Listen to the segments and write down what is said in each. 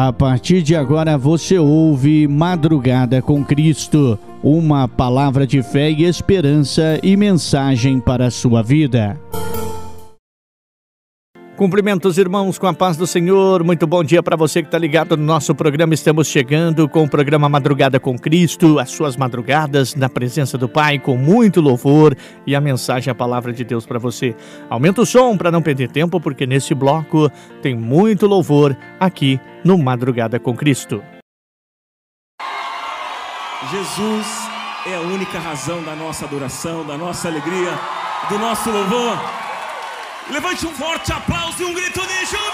A partir de agora você ouve Madrugada com Cristo, uma palavra de fé e esperança e mensagem para a sua vida. Cumprimentos, irmãos, com a paz do Senhor. Muito bom dia para você que está ligado no nosso programa. Estamos chegando com o programa Madrugada com Cristo, as suas madrugadas na presença do Pai, com muito louvor e a mensagem, a palavra de Deus para você. Aumenta o som para não perder tempo, porque nesse bloco tem muito louvor aqui no Madrugada com Cristo. Jesus é a única razão da nossa adoração, da nossa alegria, do nosso louvor. Levante um forte aplauso e um grito de júbilo!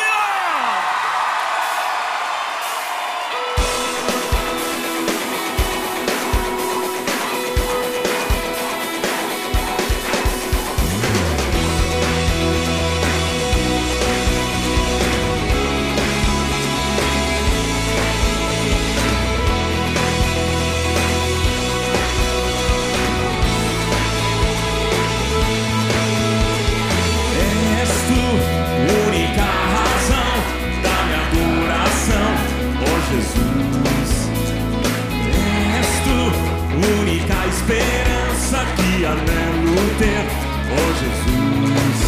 Esperança que anelo ter, oh Jesus.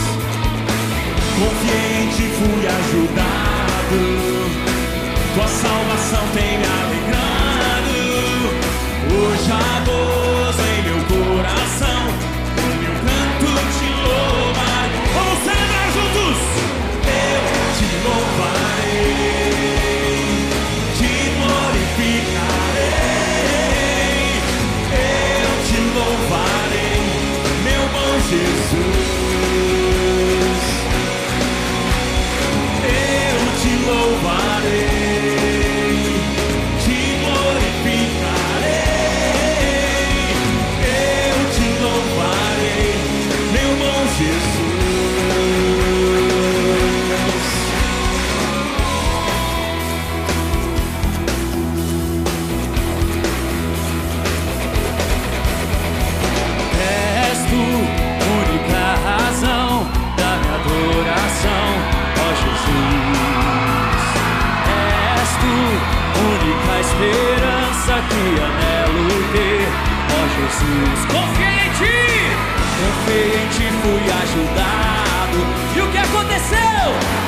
Confiante fui ajudado, tua salvação tem me alegrado. Hoje há gozo esperança que anelo ter, ó Jesus. Confiei em ti, confiei em ti, fui ajudado. E o que aconteceu?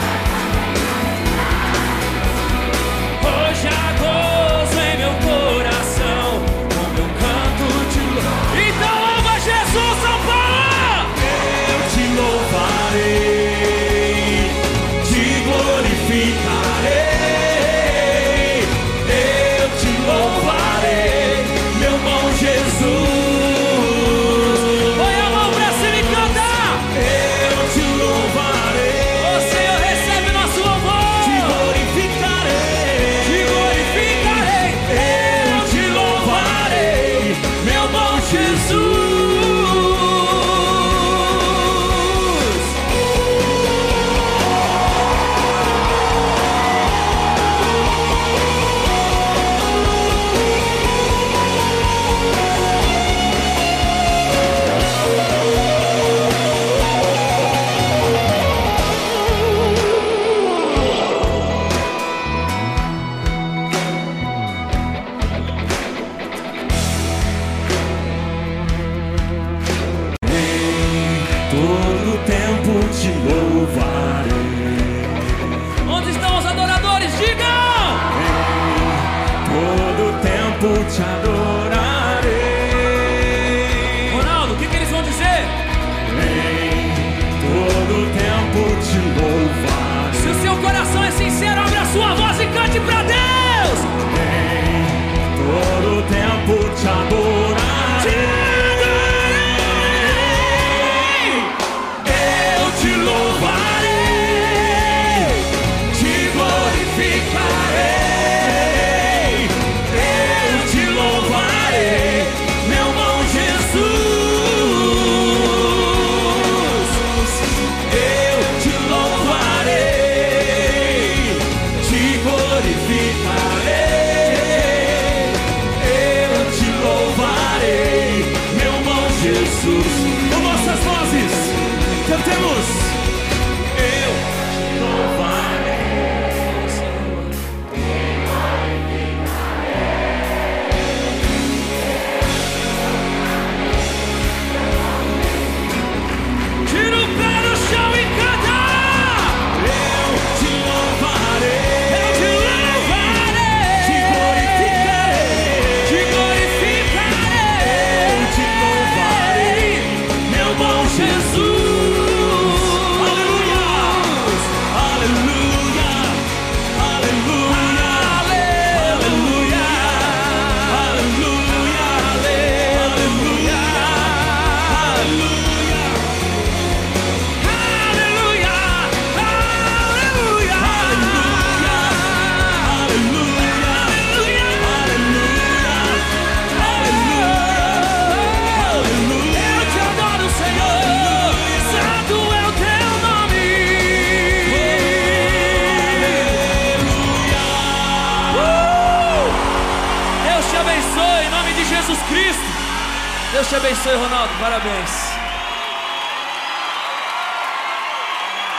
abençoe, Ronaldo. Parabéns.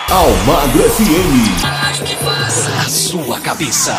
Almagro FM. A sua cabeça.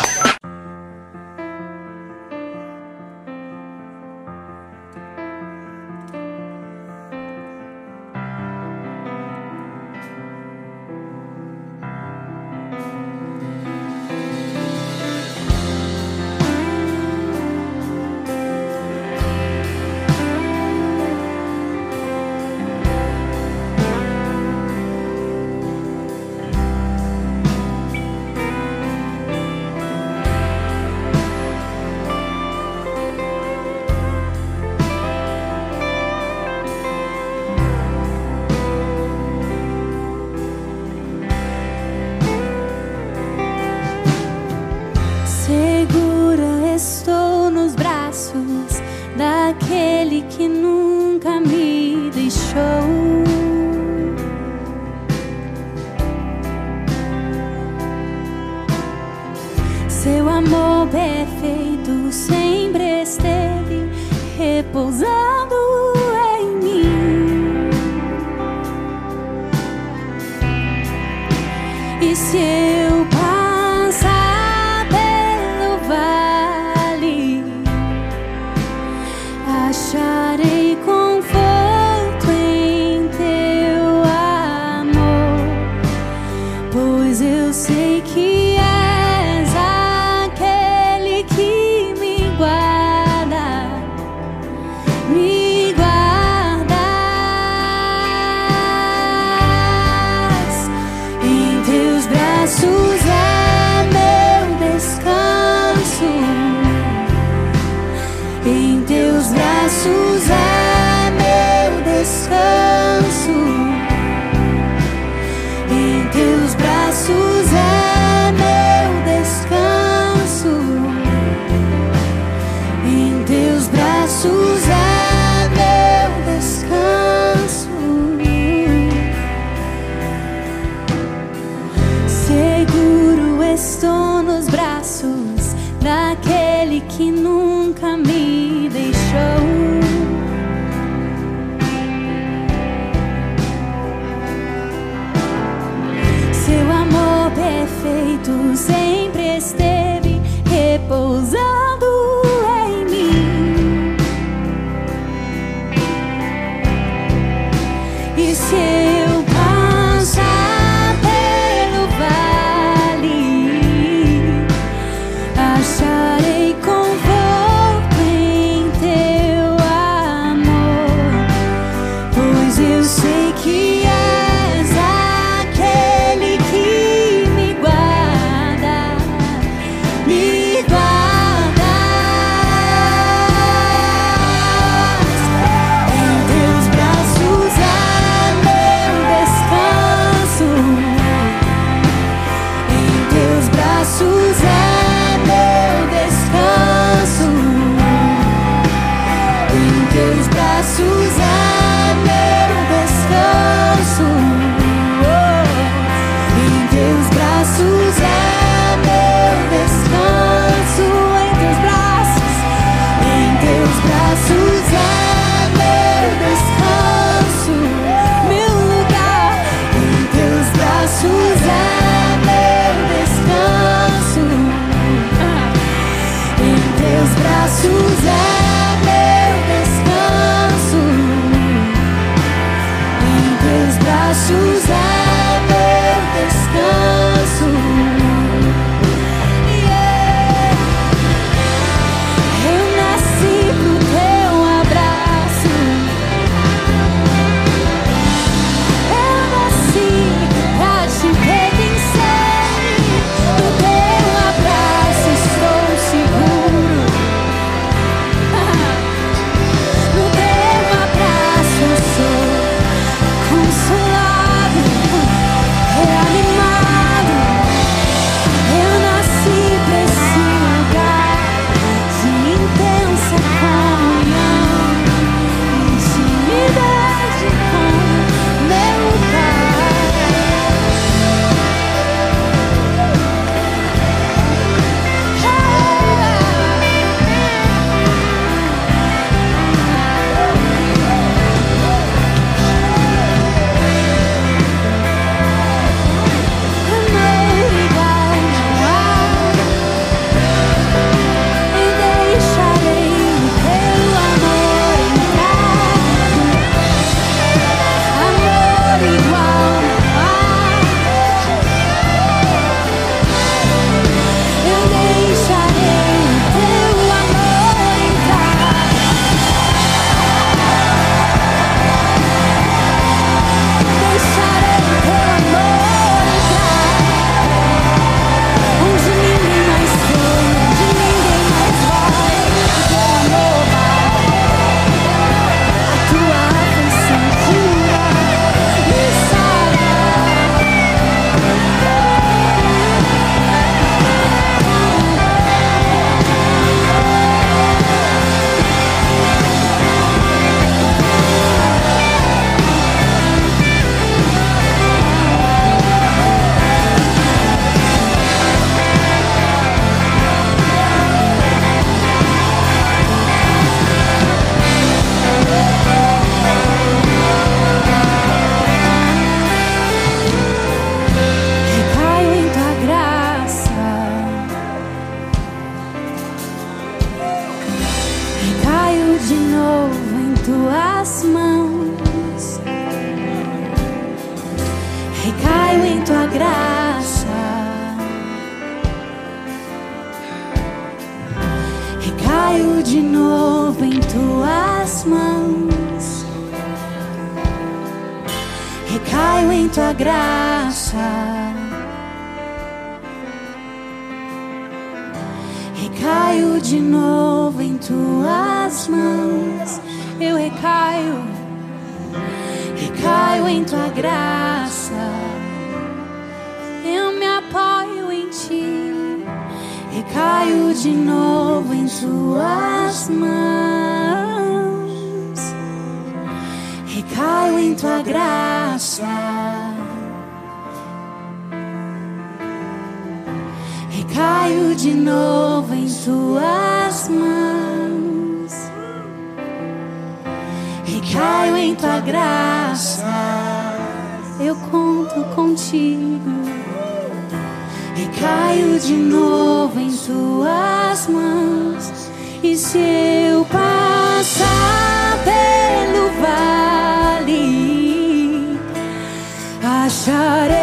一些。Em tua graça. Recaio de novo em tuas mãos. Recaio em tua graça. Eu conto contigo. Recaio de novo em tuas mãos. E se eu passar Daré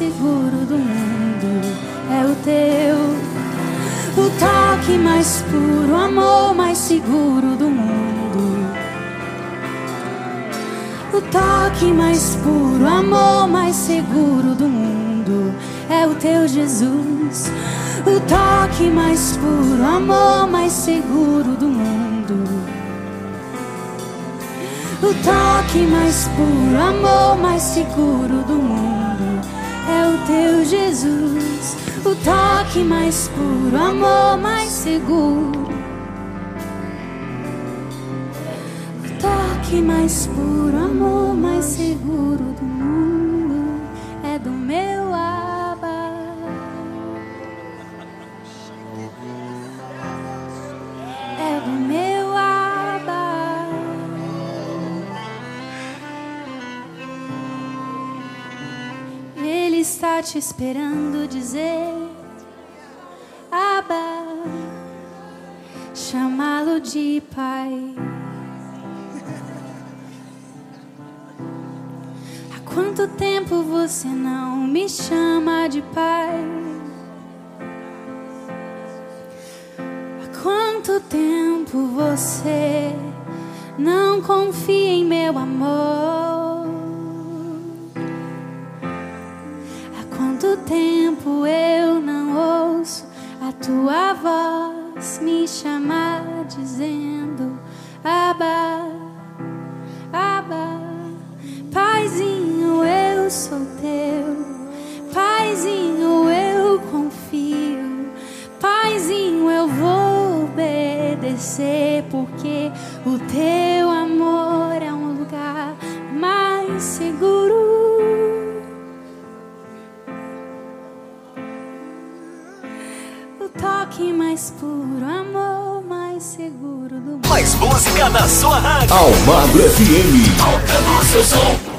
seguro do mundo é o teu. O toque mais puro, o amor mais seguro do mundo. O toque mais puro, o amor mais seguro do mundo é o teu Jesus. O toque mais puro, o amor mais seguro do mundo. O toque mais puro, amor mais seguro do mundo teu Jesus. O toque mais puro, o amor mais seguro. O toque mais puro, o amor mais seguro do te esperando dizer Abba, chamá-lo de pai. Há quanto tempo você não me chama de pai? Há quanto tempo você me chamar dizendo Abba, Abba, Paizinho, eu sou teu, Paizinho, eu confio, Paizinho, eu vou obedecer, porque o teu Música na sua rádio. Almagro FM. Alcançou seu som.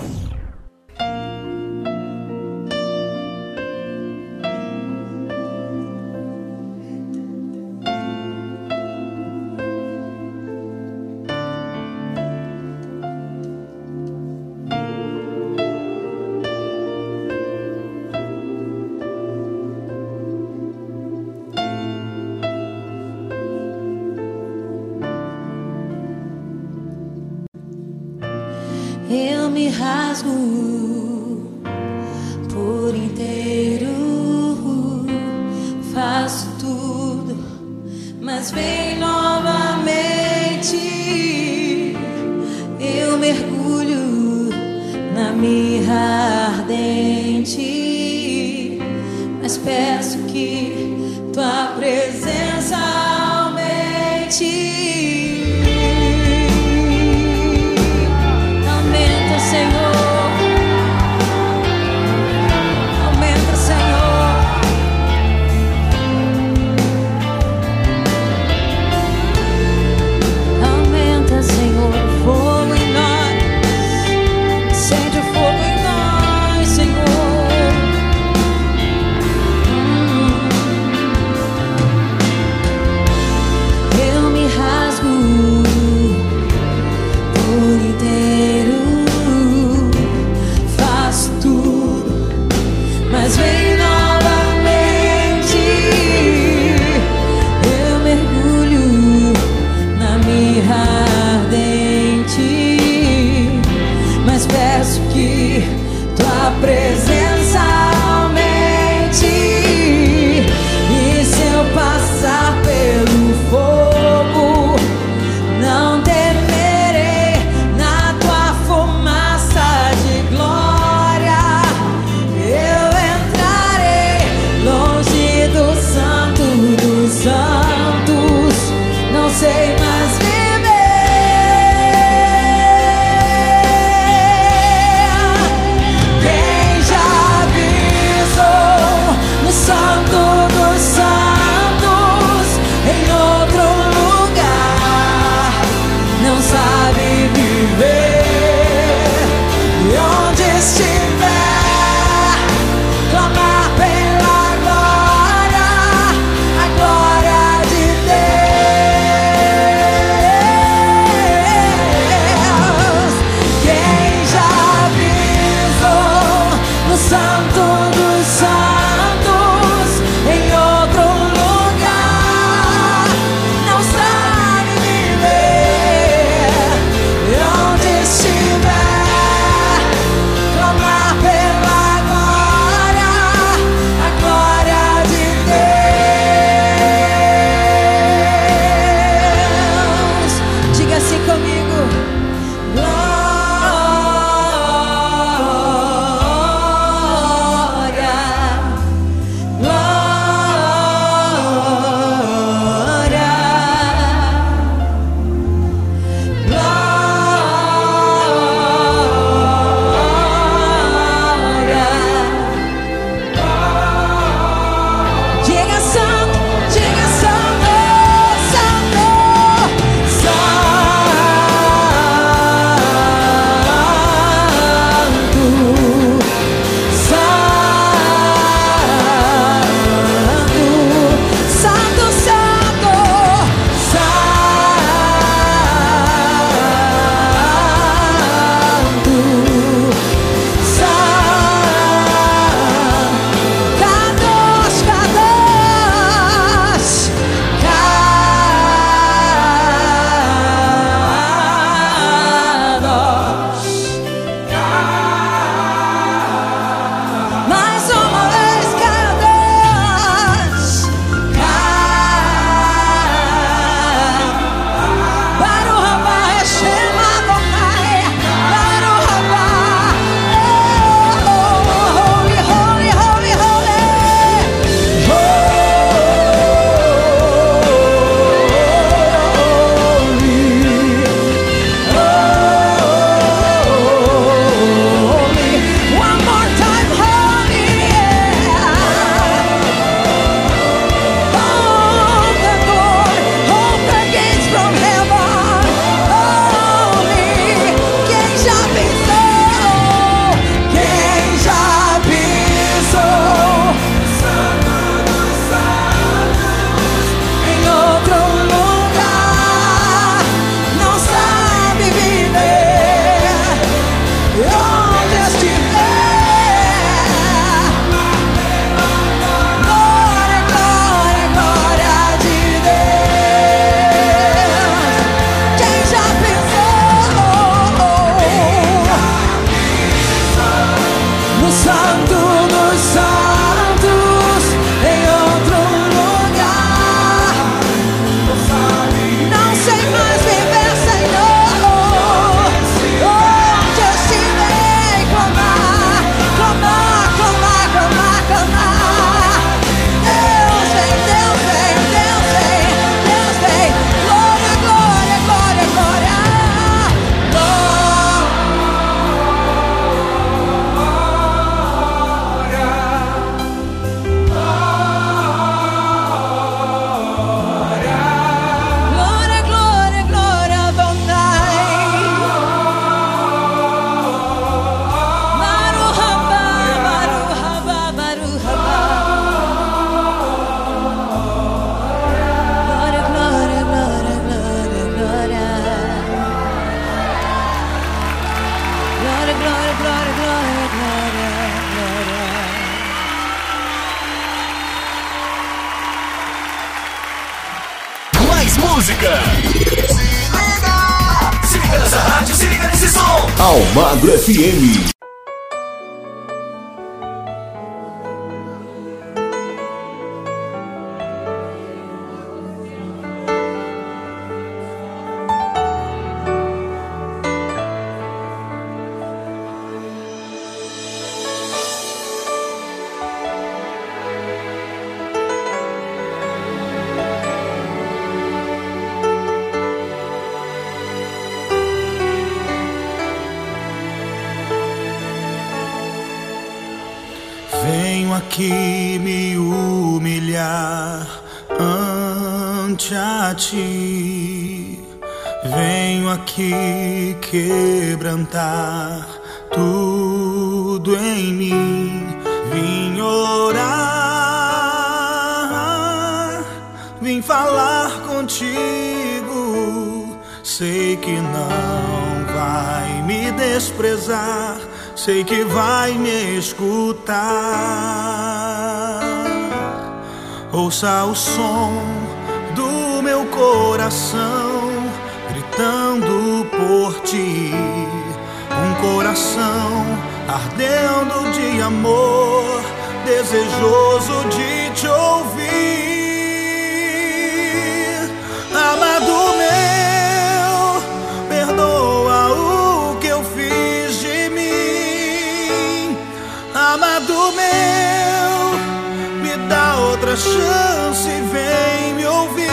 Outra chance, vem me ouvir.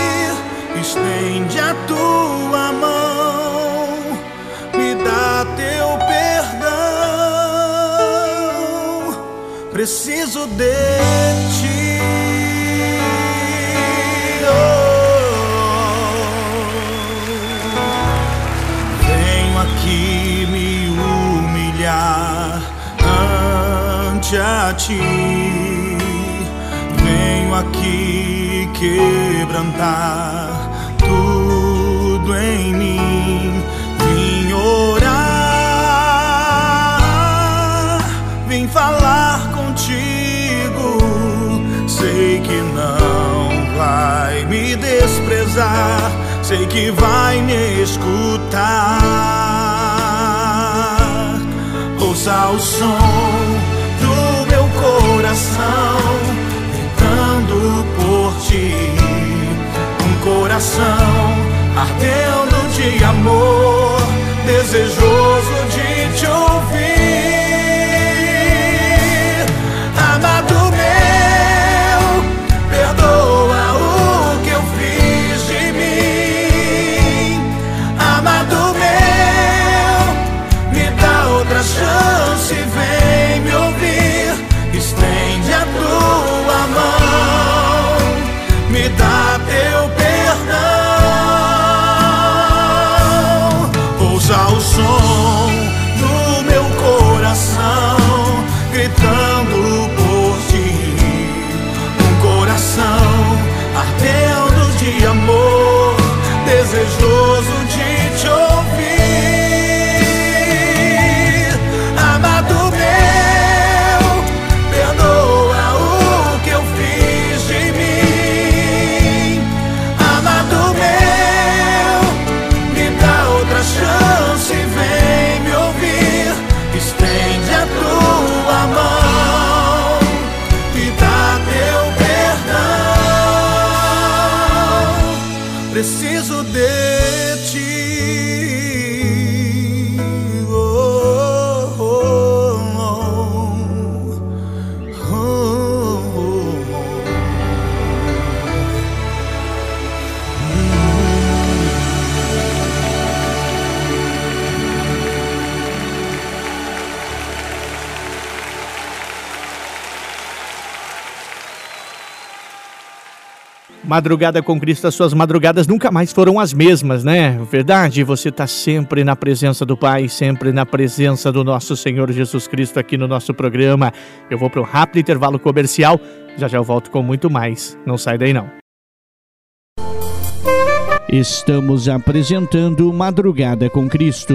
Estende a tua mão, me dá teu perdão. Preciso de ti. Oh. Aqui me humilhar ante a ti. Venho aqui quebrantar tudo em mim. Vim orar, vim falar contigo. Sei que não vai me desprezar, sei que vai me escutar. Ouça o som do meu coração por ti. Um coração ardendo de amor, desejoso de te ouvir. Madrugada com Cristo, as suas madrugadas nunca mais foram as mesmas, né? Verdade, você está sempre na presença do Pai, sempre na presença do nosso Senhor Jesus Cristo aqui no nosso programa. Eu vou para um rápido intervalo comercial, já já eu volto com muito mais. Não sai daí não. Estamos apresentando Madrugada com Cristo.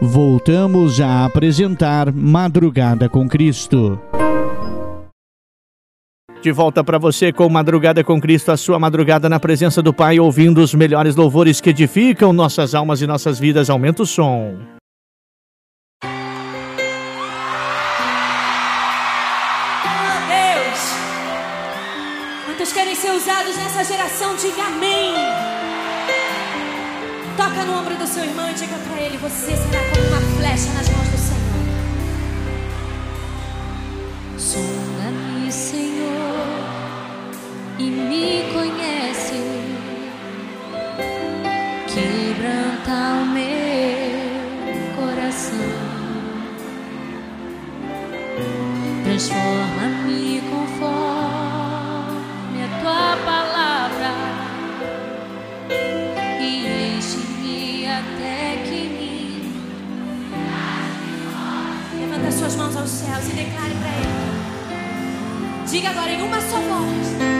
Voltamos a apresentar Madrugada com Cristo. De volta para você com Madrugada com Cristo, a sua madrugada na presença do Pai, ouvindo os melhores louvores que edificam nossas almas e nossas vidas. Aumenta o som. Oh, Deus! Quantos querem ser usados nessa geração? Diga amém! Toca no ombro do seu irmão e diga para ele: Você será como uma flecha nas mãos do Senhor. E me conhece. Quebranta o meu coração. Transforma-me conforme a tua palavra. E enche-me até que me Levanta suas mãos aos céus e declare para ele. Diga agora em uma só voz.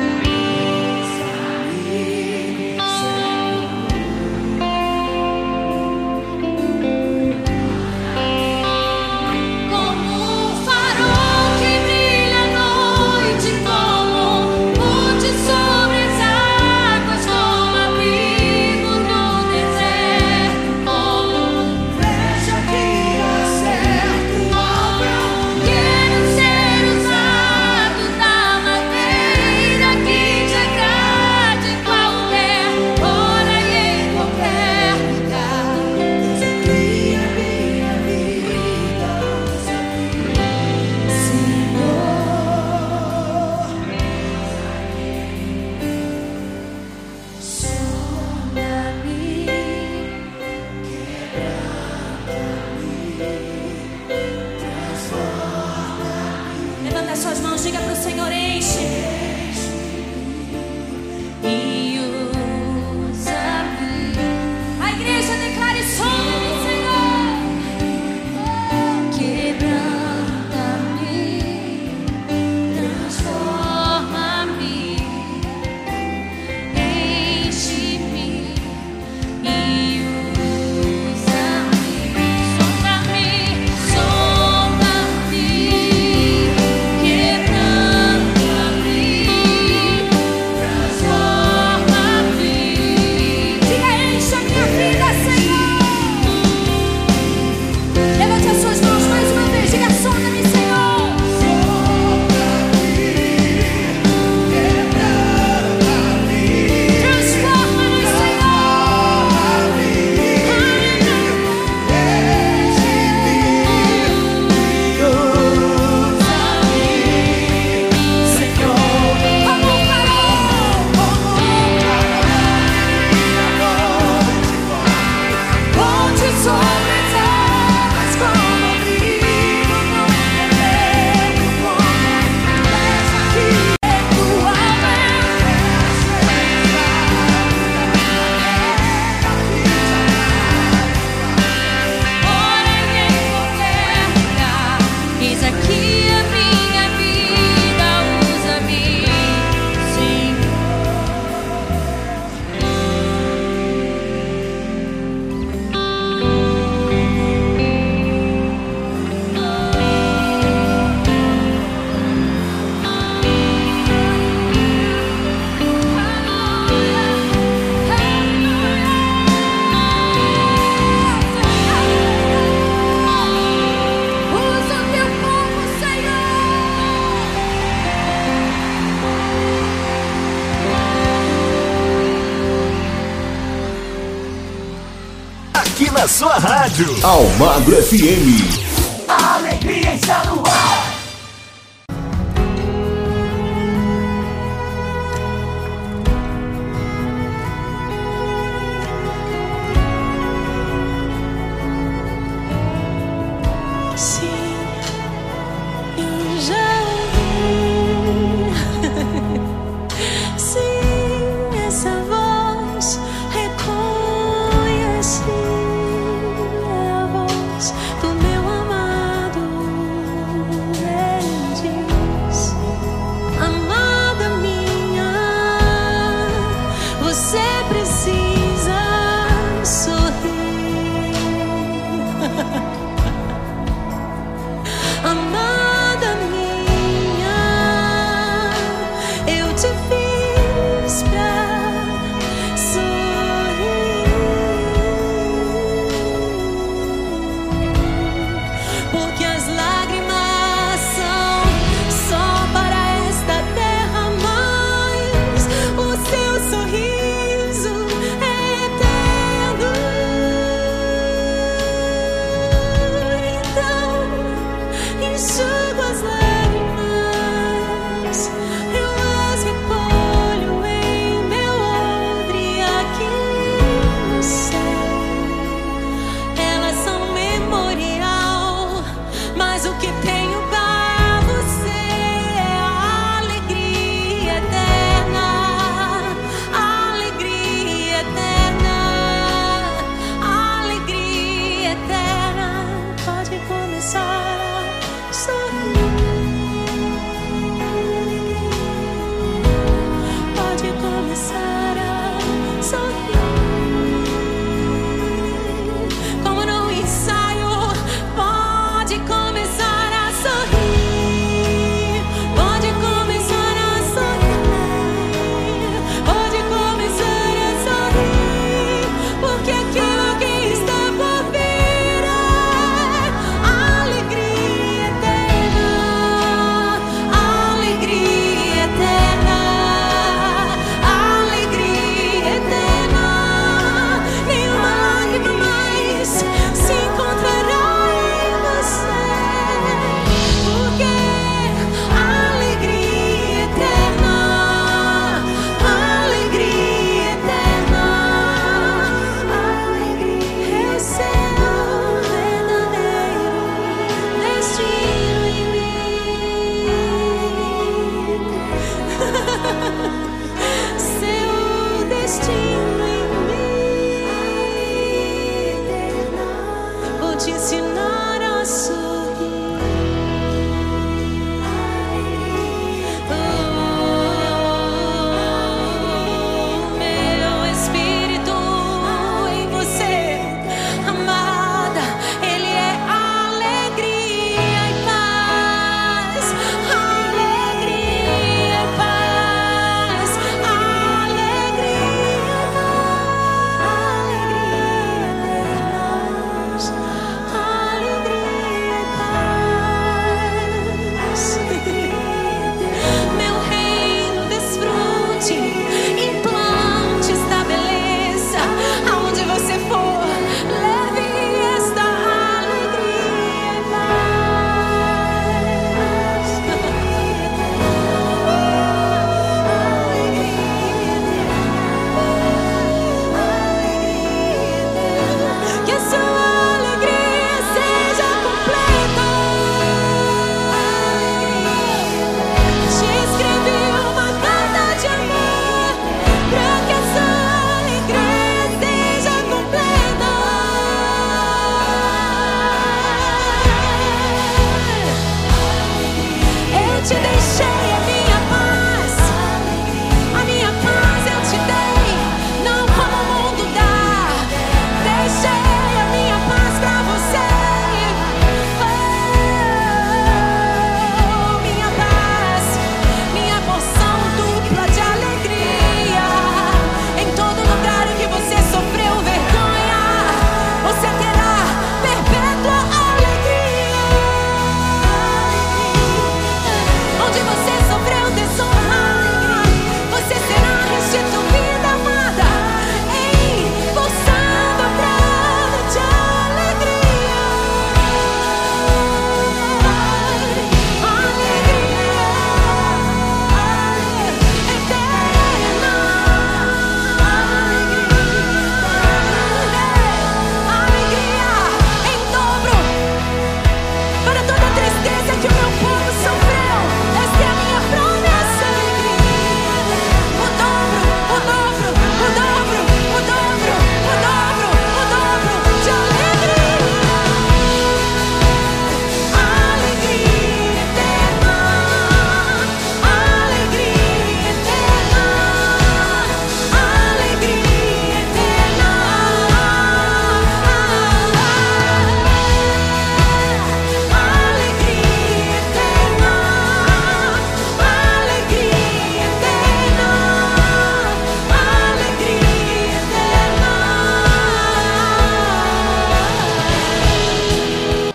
Rádio. Almagro FM.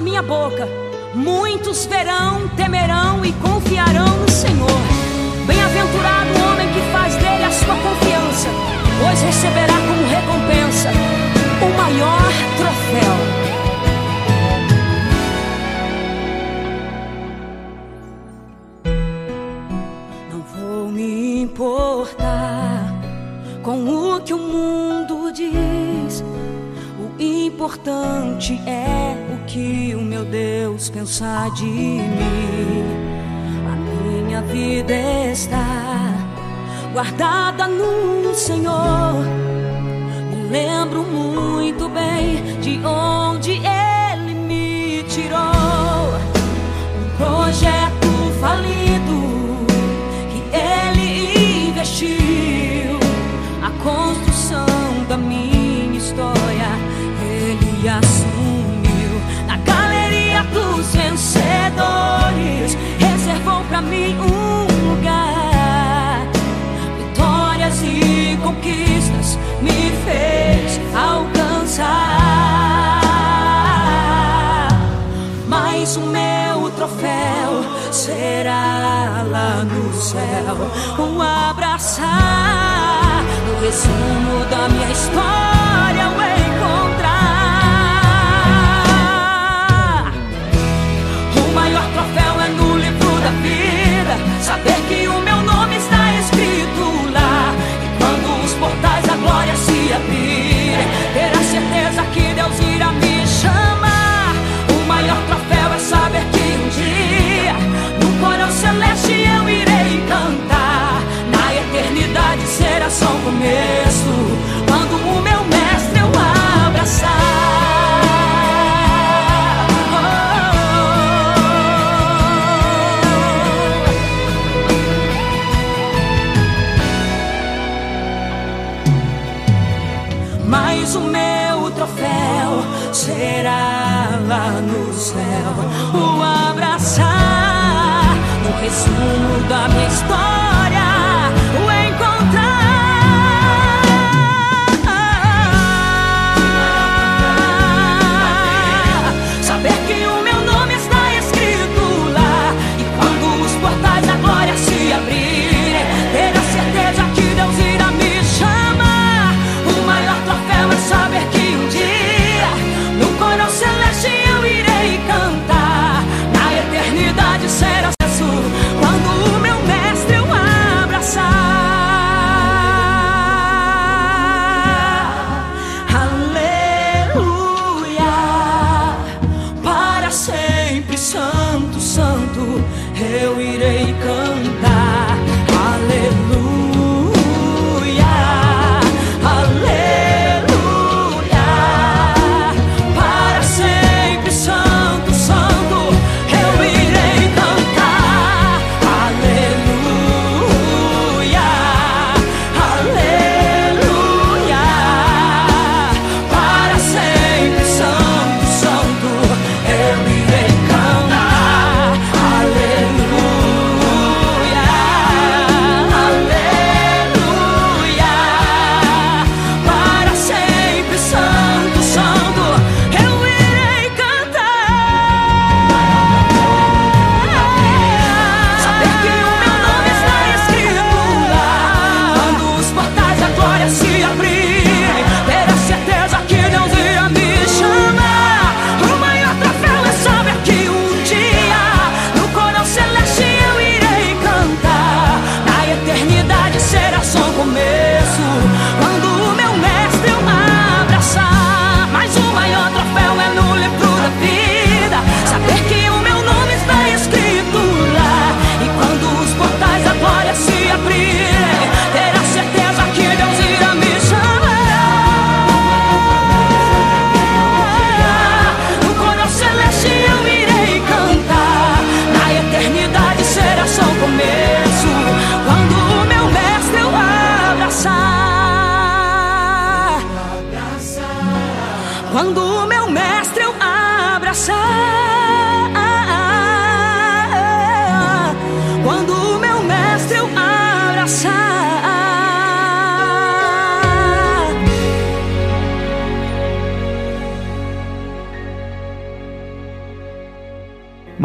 minha boca. Muitos verão guardar. será lá no céu um abraçar no resumo da minha história. quando o meu mestre eu abraçar. Mas o meu troféu será lá no céu o abraçar. No resumo da minha história.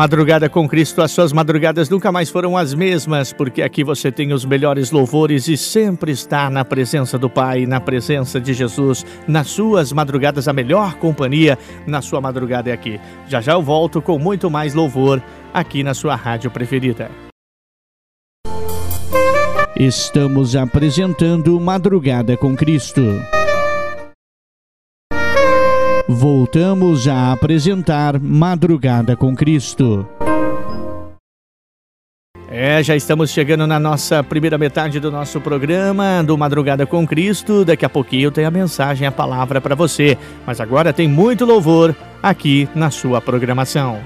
Madrugada com Cristo, as suas madrugadas nunca mais foram as mesmas, porque aqui você tem os melhores louvores e sempre está na presença do Pai, na presença de Jesus, nas suas madrugadas, a melhor companhia na sua madrugada é aqui. Já já eu volto com muito mais louvor aqui na sua rádio preferida. Estamos apresentando Madrugada com Cristo. Voltamos a apresentar Madrugada com Cristo. É, já estamos chegando na nossa primeira metade do nosso programa do Madrugada com Cristo. Daqui a pouquinho tem a mensagem, a palavra para você. Mas agora tem muito louvor aqui na sua programação.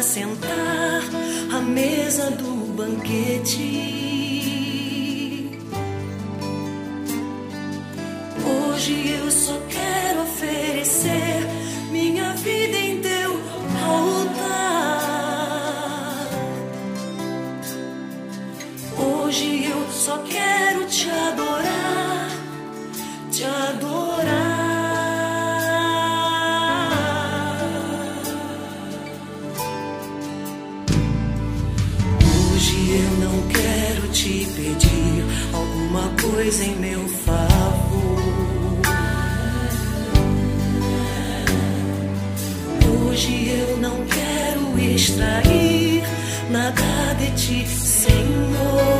Assentar à mesa do banquete. Hoje eu só quero oferecer minha vida em teu altar. Hoje eu só quero te adorar, te adorar. Coisa em meu favor. Hoje eu não quero extrair nada de ti, Senhor.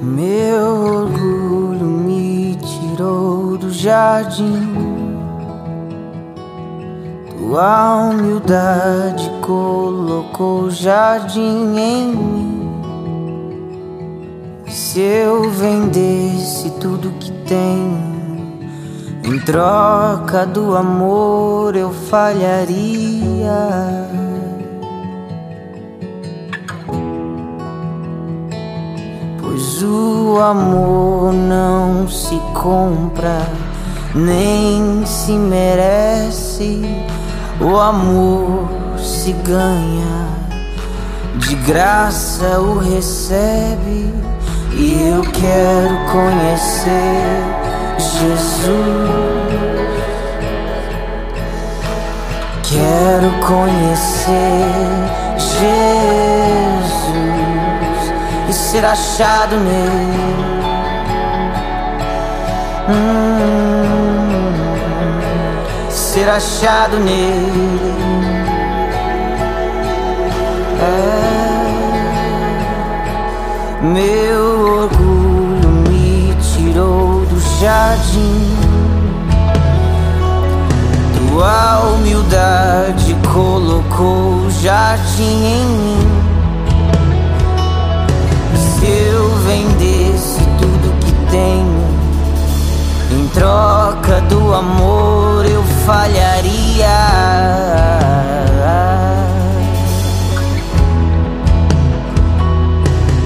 Meu orgulho me tirou do jardim. Tua humildade colocou o jardim em mim. Se eu vendesse tudo que tenho, em troca do amor eu falharia. O amor não se compra, nem se merece. O amor se ganha, de graça o recebe. E eu quero conhecer Jesus. Quero conhecer Jesus e ser achado nele. Hum, ser achado nele. É. Meu orgulho me tirou do jardim. Tua humildade colocou o jardim em mim. Se eu vendesse tudo que tenho, em troca do amor eu falharia.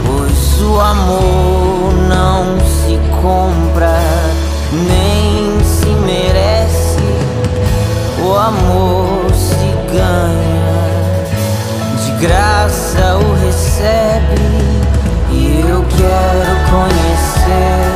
Pois o amor não se compra, nem se merece. O amor se ganha, de graça o recebe. Quero conhecer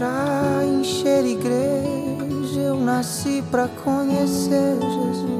pra encher igreja, eu nasci pra conhecer Jesus.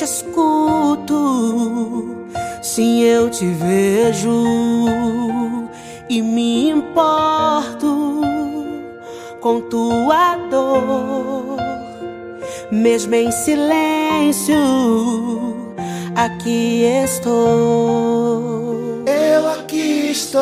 Te escuto. Sim, eu te vejo e me importo com tua dor. Mesmo em silêncio, aqui estou. Eu aqui estou.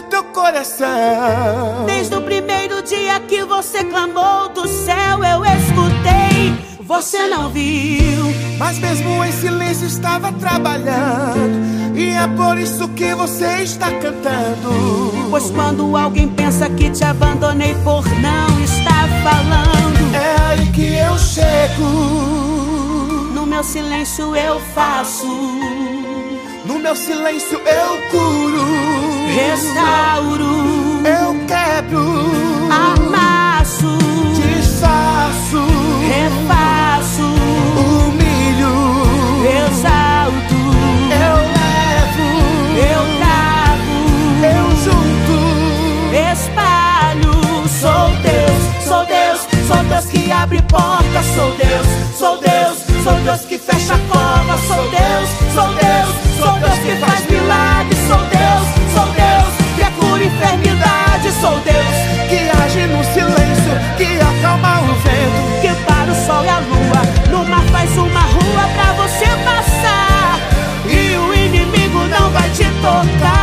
Do teu coração. Desde o primeiro dia que você clamou do céu, eu escutei. Você não viu. Mas mesmo em silêncio estava trabalhando. E é por isso que você está cantando. Pois quando alguém pensa que te abandonei por não estar falando, É aí que eu chego. no meu silêncio eu faço. No meu silêncio eu curo. Restauro. Eu quebro. Amasso. Desfaço. Refaço. Humilho. Exalto. Eu levo. Eu trago. Eu junto. Espalho. Sou Deus, sou Deus, sou Deus que abre portas. Sou Deus, sou Deus, sou Deus que fecha a cova. Sou Deus, sou Deus, sou Deus que faz milagres. Sou Deus, sou Deus cura enfermidade. Sou Deus Que age no silêncio. Que acalma o vento. que para o sol e a lua. No mar faz uma rua pra você passar. E o inimigo não vai te tocar,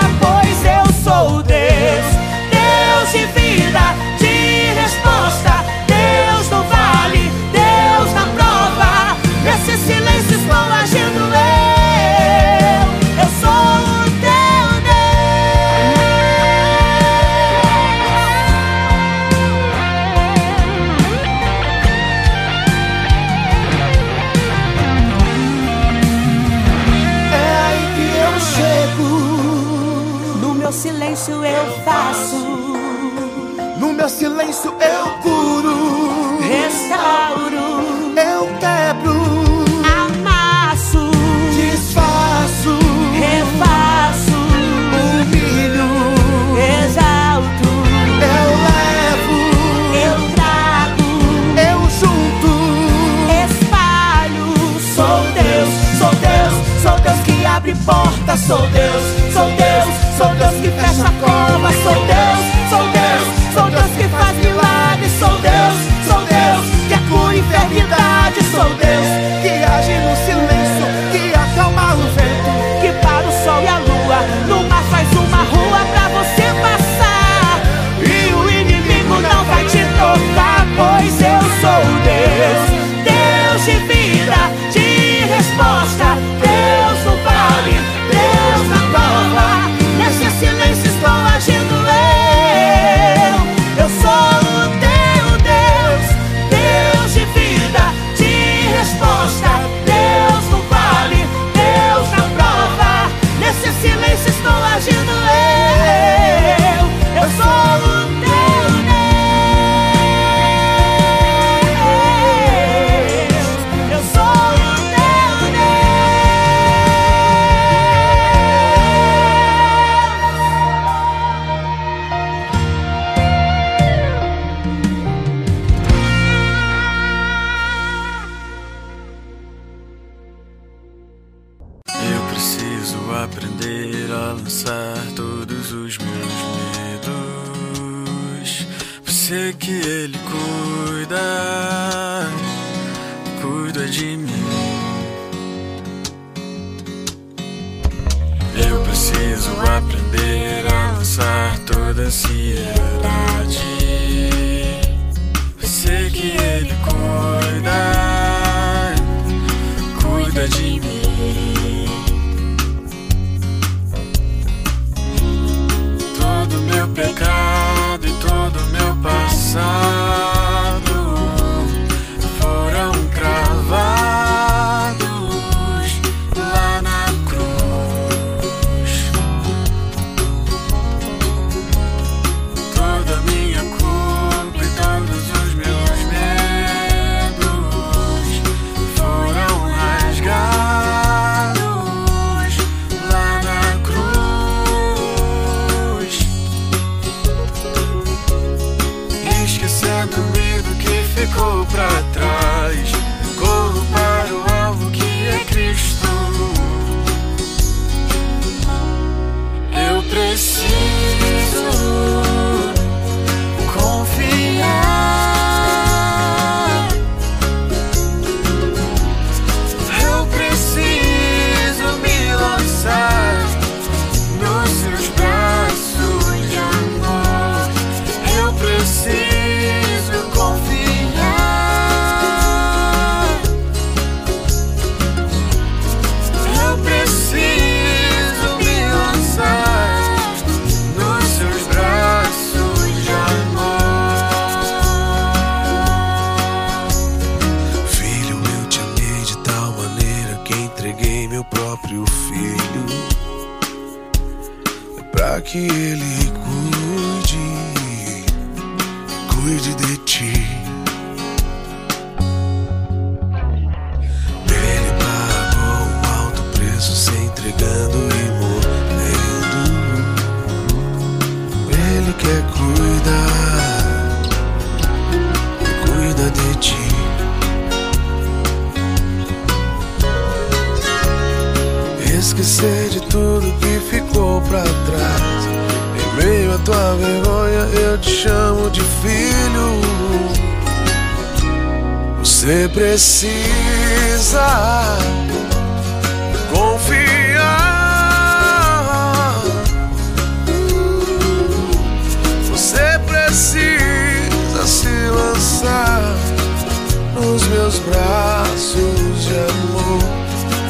meus braços de amor.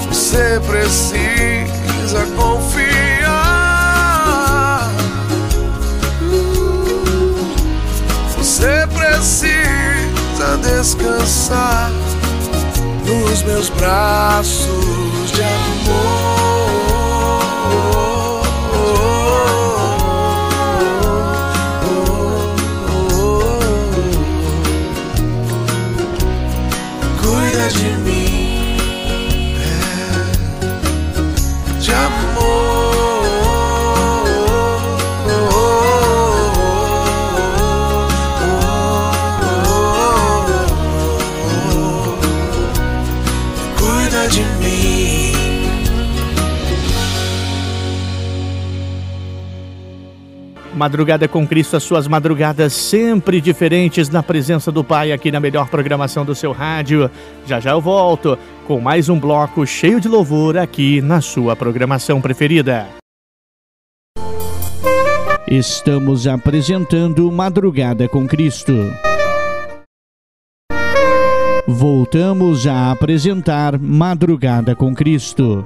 Você precisa confiar. Você precisa descansar nos meus braços de amor. Madrugada com Cristo, as suas madrugadas sempre diferentes na presença do Pai aqui na melhor programação do seu rádio. Já já eu volto com mais um bloco cheio de louvor aqui na sua programação preferida. Estamos apresentando Madrugada com Cristo. Voltamos a apresentar Madrugada com Cristo.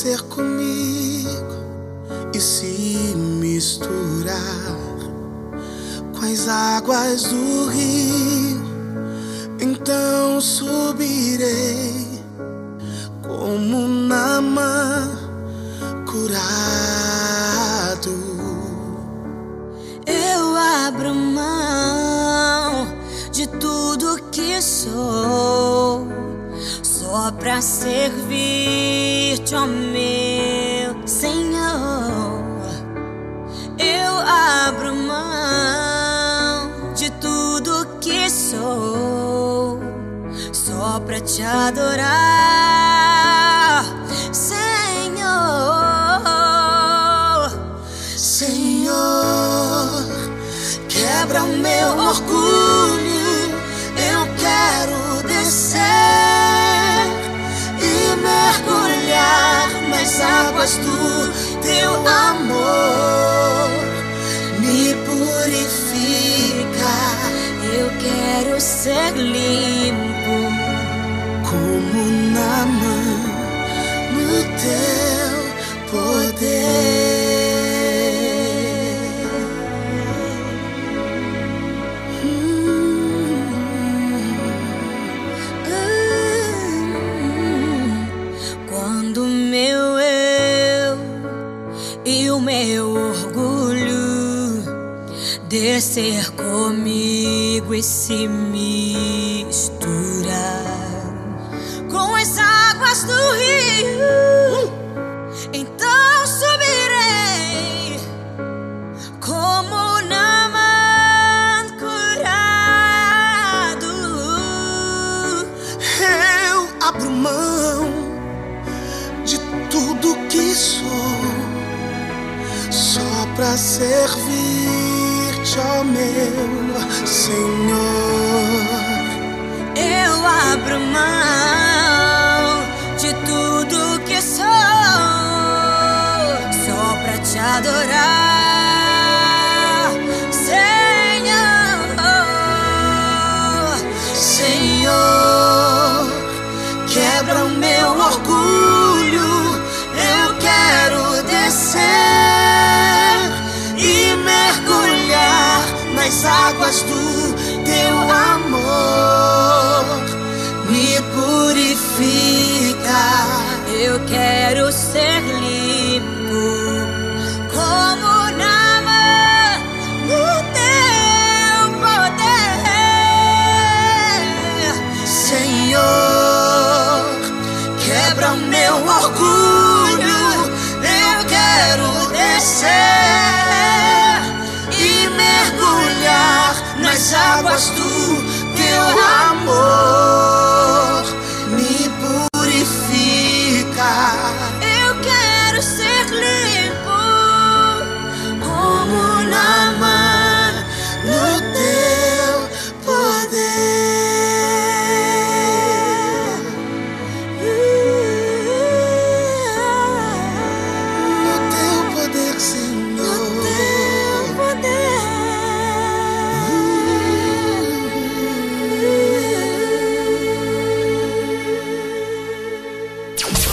Descer comigo e se misturar com as águas do rio, então subirei como Nama curado. Eu abro mão de tudo que sou, só pra servir-te, ó meu Senhor. Eu abro mão de tudo que sou, só pra te adorar, Senhor. Senhor, quebra o meu orgulho. Do teu amor. Me purifica. Eu quero ser limpo como na mão no teu poder. Meu orgulho descer comigo e se misturar com as águas do rio, pra servir-te, ó meu Senhor. Eu abro mão de tudo que sou, só pra te adorar, do teu amor. Me purifica. Eu quero ser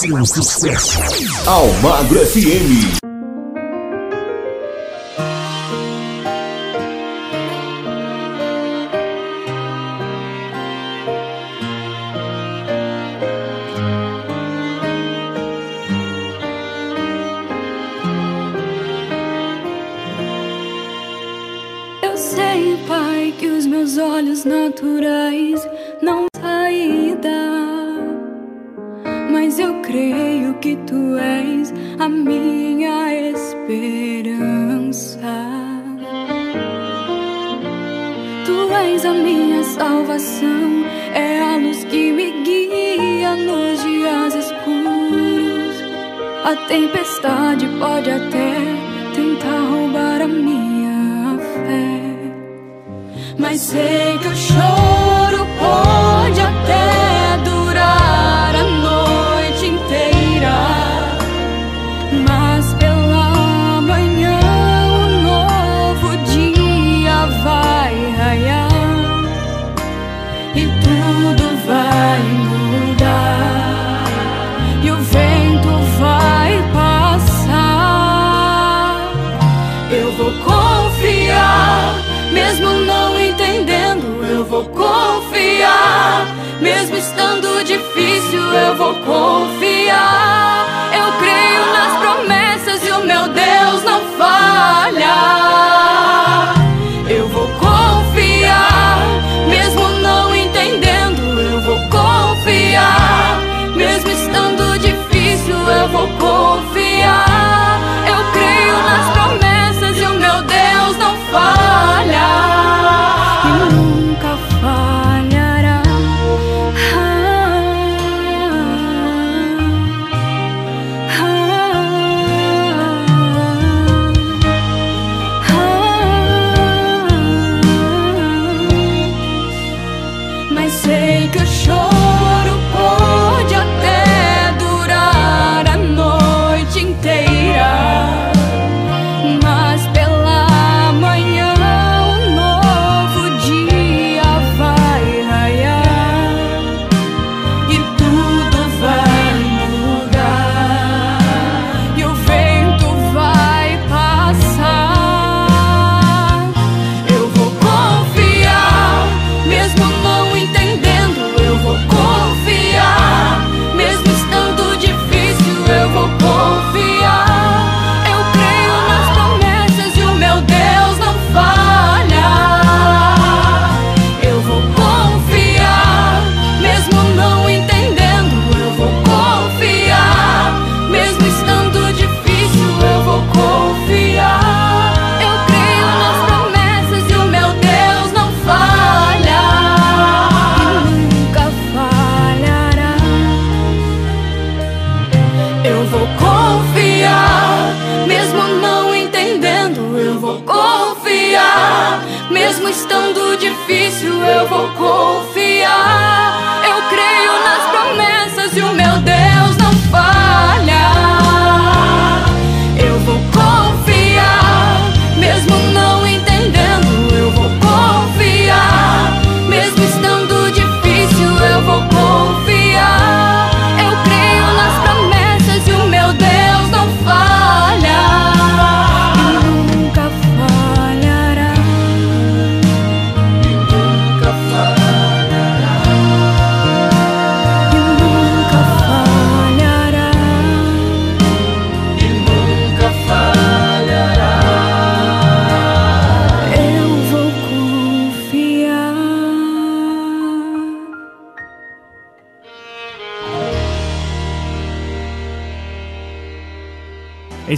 seu sucesso. Almagro FM.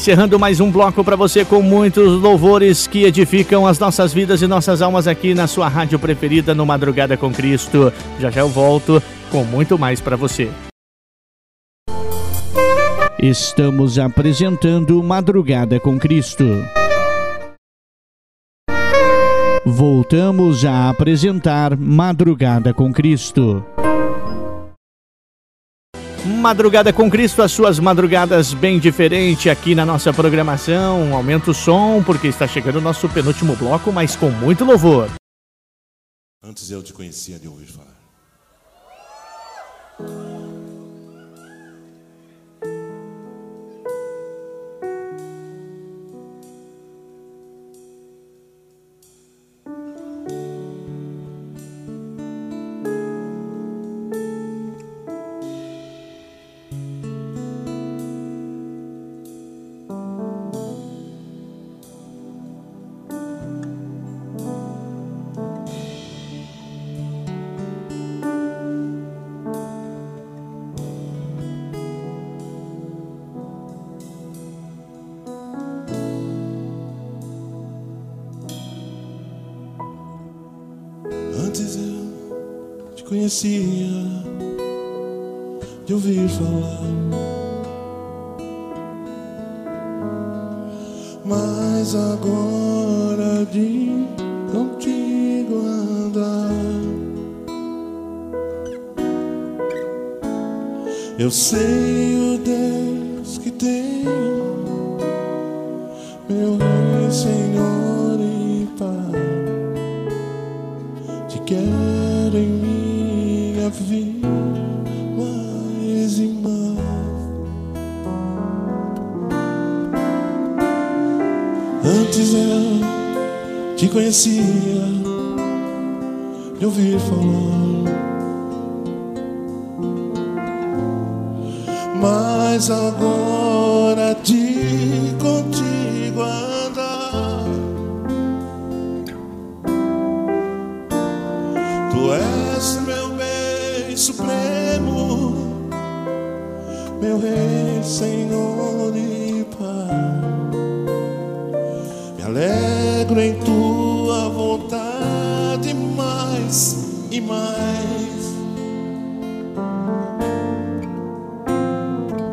encerrando mais um bloco para você com muitos louvores que edificam as nossas vidas e nossas almas aqui na sua rádio preferida no Madrugada com Cristo. Já já eu volto com muito mais para você. Estamos apresentando Madrugada com Cristo. Voltamos a apresentar Madrugada com Cristo. Madrugada com Cristo, as suas madrugadas bem diferente aqui na nossa programação. Aumenta o som, porque está chegando o nosso penúltimo bloco, mas com muito louvor. Antes eu te conhecia de ouvir falar. conhecia de ouvir falar. Mas agora de contigo andar, eu sei o esquecia de ouvir falar.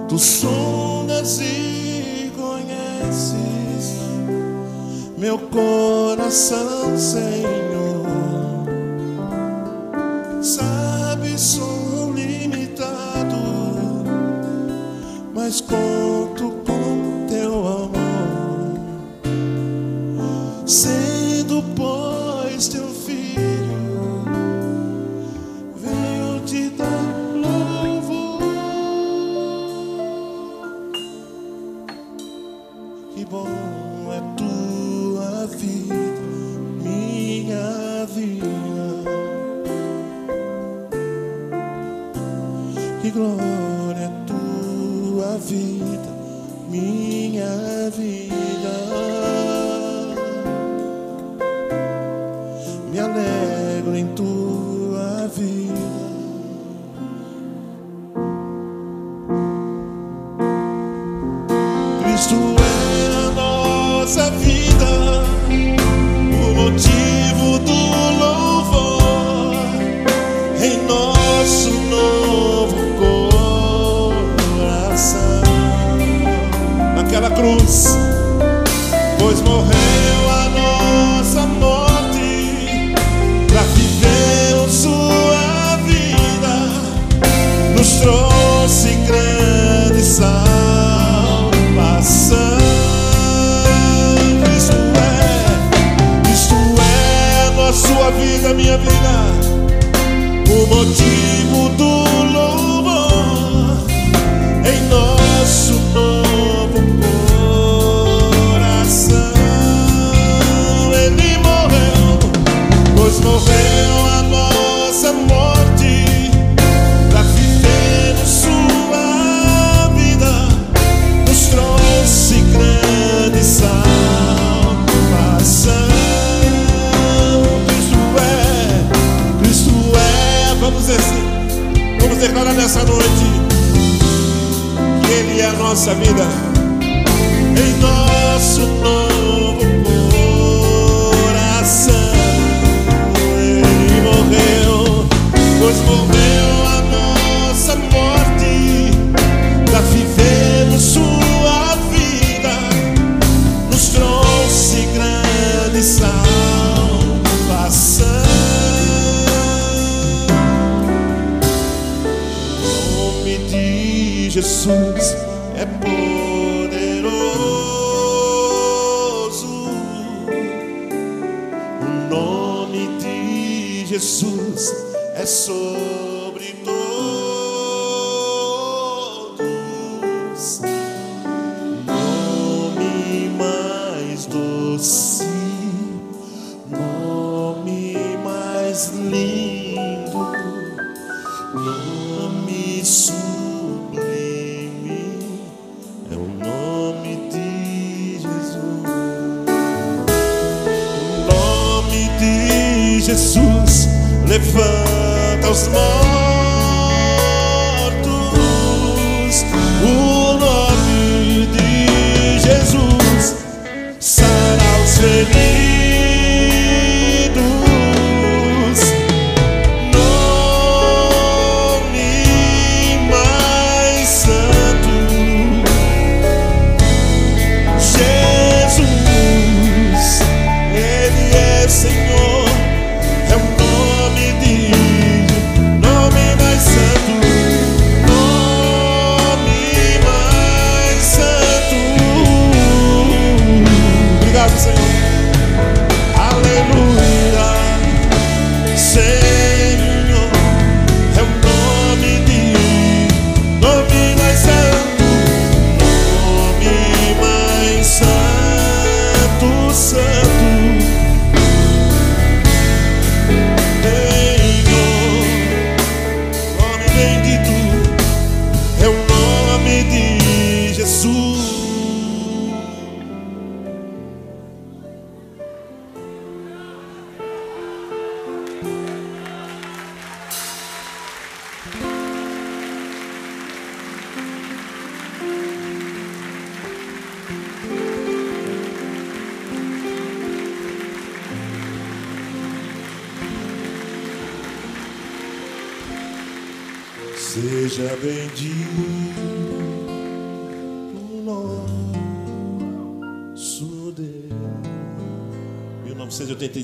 Tu sondas e conheces meu coração, Senhor. Sabes, sou limitado, mas com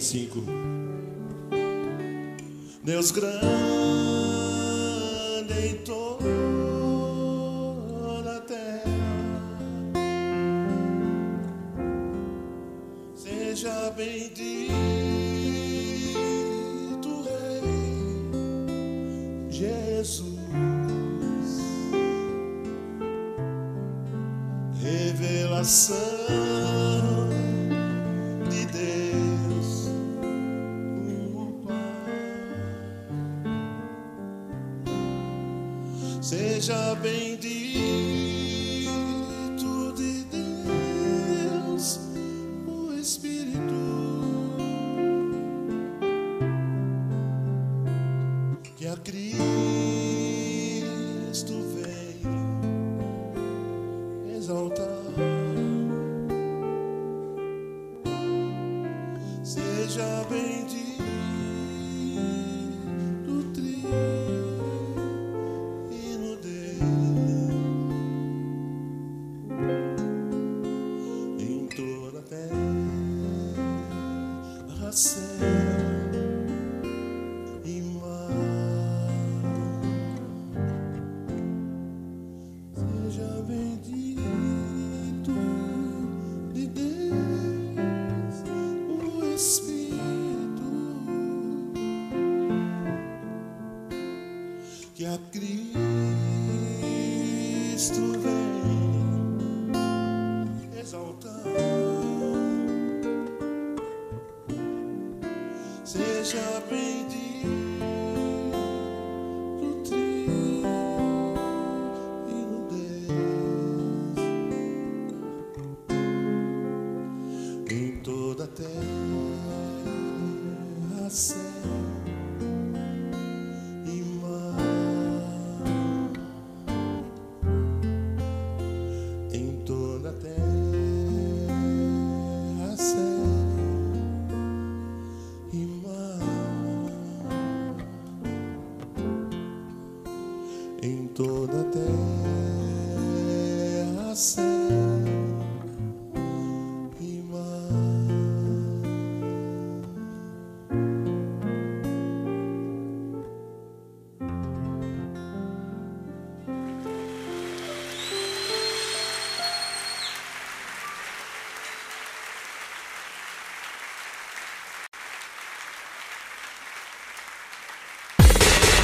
45. Deus grande em toda a terra, seja bendito, Rei Jesus. Revelação.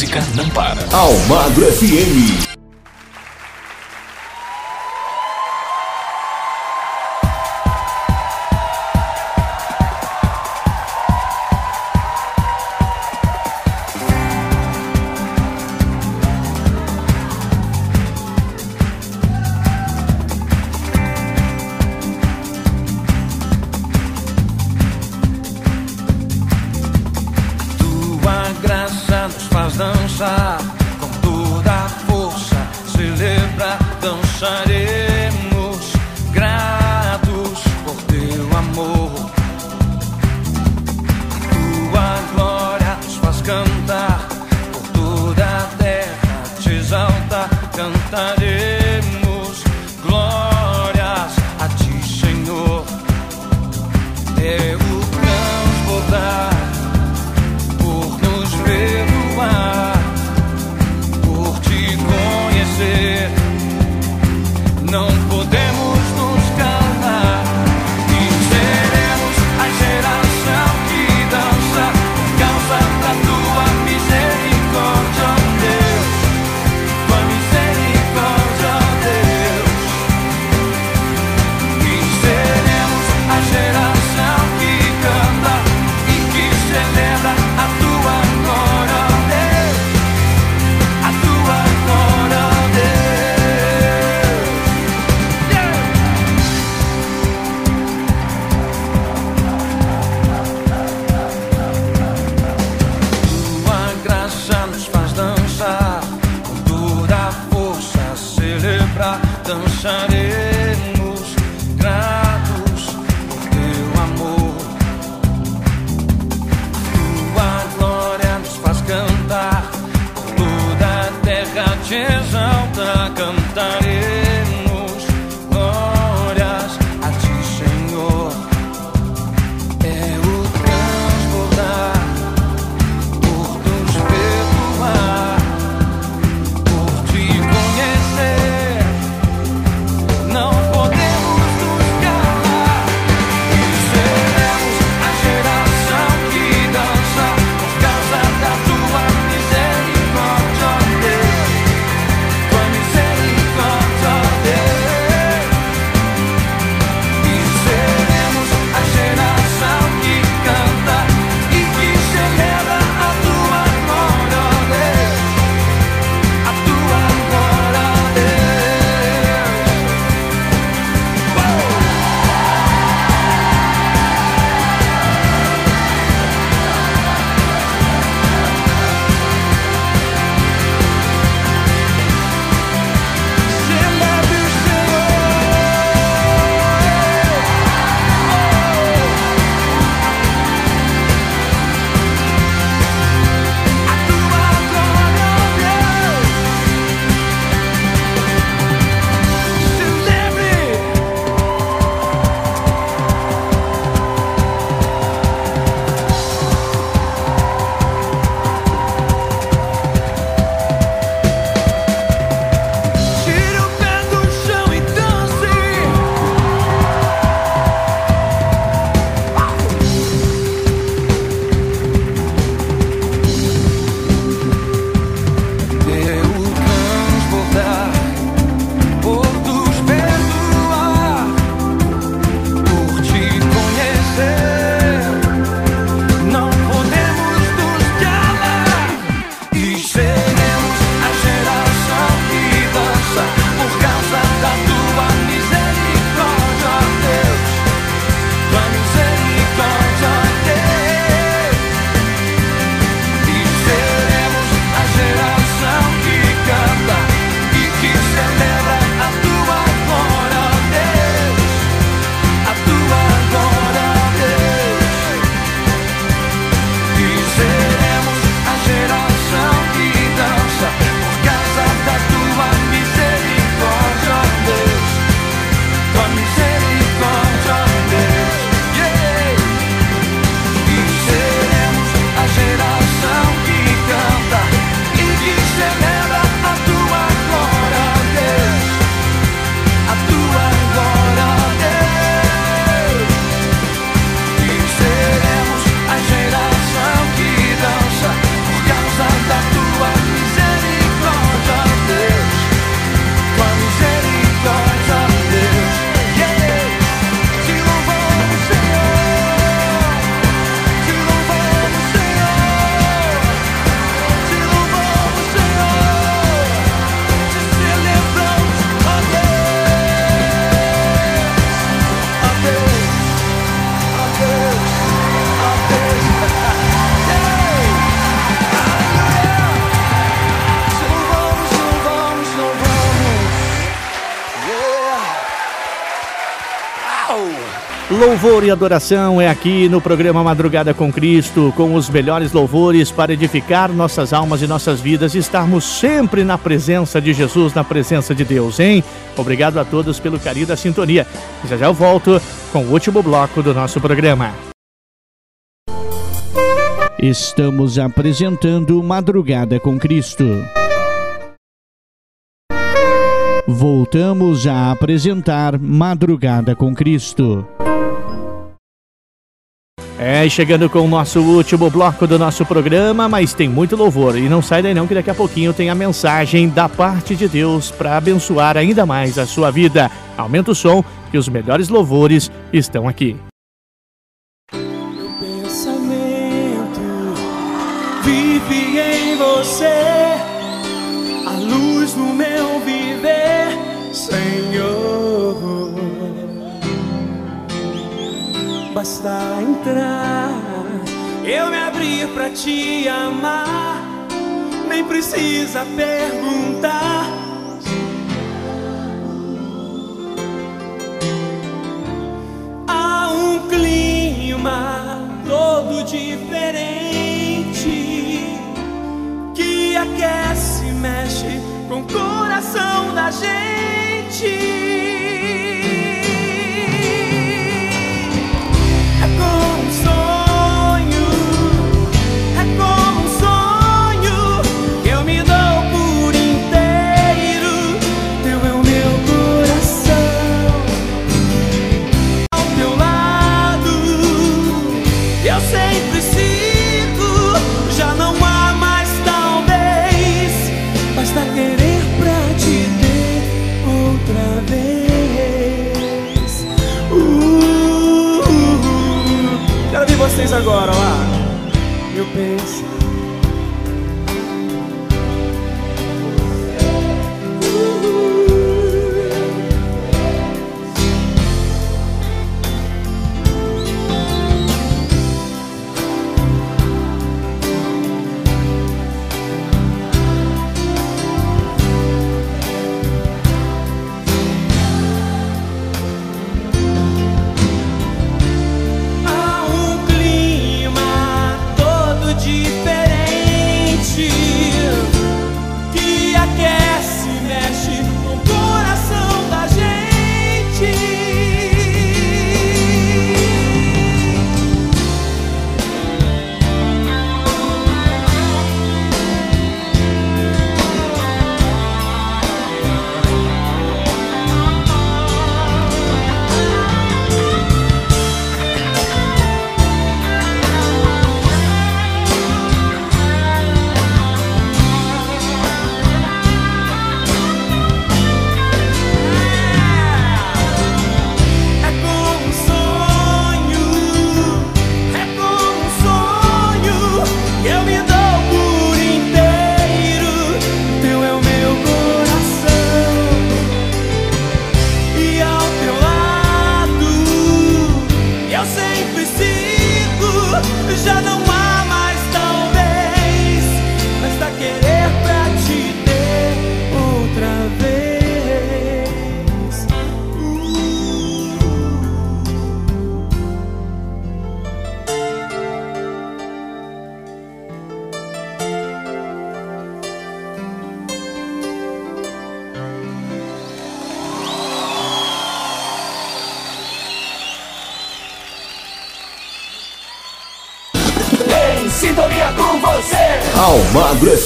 Música não para. Almagro FM. Louvor e adoração é aqui no programa Madrugada com Cristo, com os melhores louvores para edificar nossas almas e nossas vidas e estarmos sempre na presença de Jesus, na presença de Deus, hein? Obrigado a todos pelo carinho da sintonia. Já já eu volto com o último bloco do nosso programa. Estamos apresentando Madrugada com Cristo. Voltamos a apresentar Madrugada com Cristo. É, chegando com o nosso último bloco do nosso programa, mas tem muito louvor. E não sai daí não, que daqui a pouquinho tem a mensagem da parte de Deus para abençoar ainda mais a sua vida. Aumenta o som, que os melhores louvores estão aqui. pensamento vive em você, Basta entrar, eu me abrir pra te amar, nem precisa perguntar. Há um clima todo diferente que aquece, mexe com o coração da gente.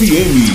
FM.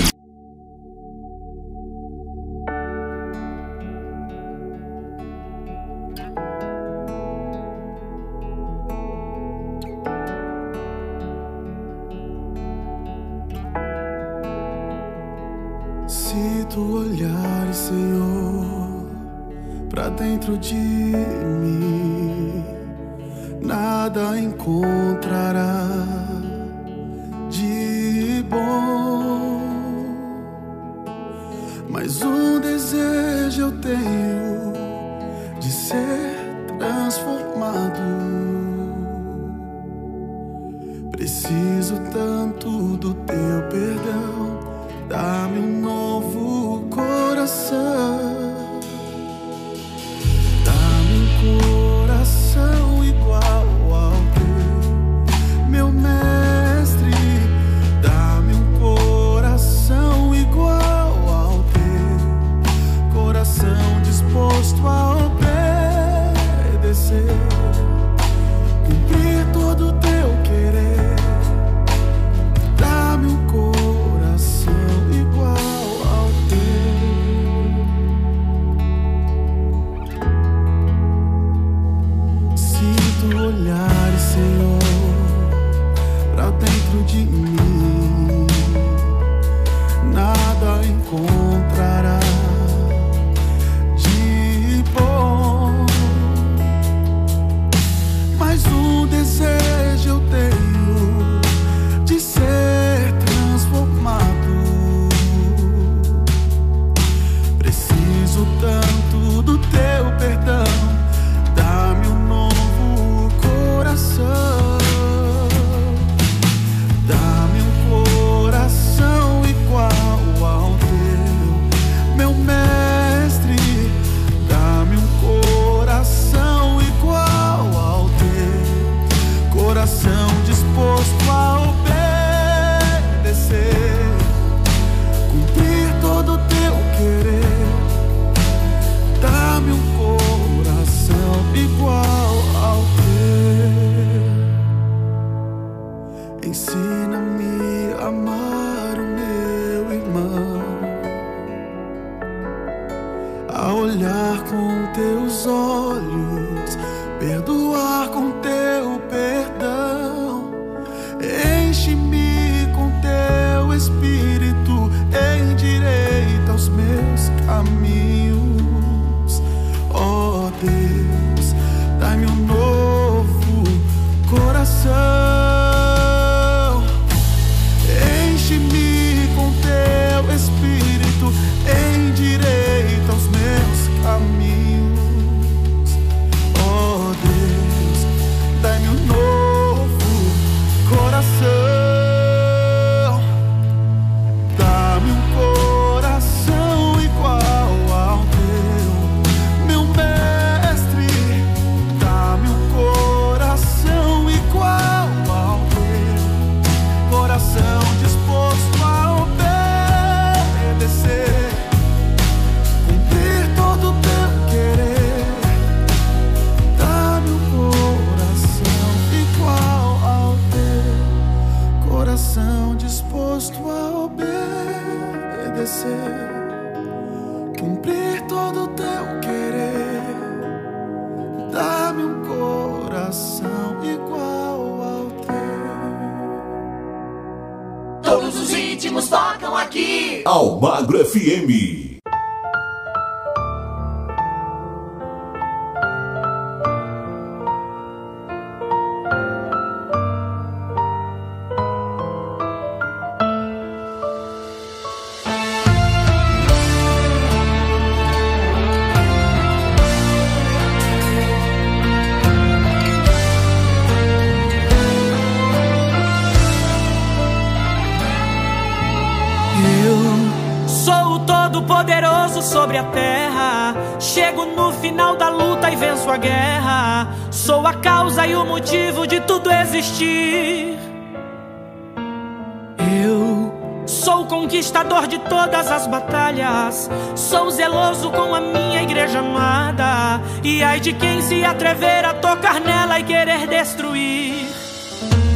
Conquistador de todas as batalhas. Sou zeloso com a minha igreja amada. E ai de quem se atrever a tocar nela e querer destruir.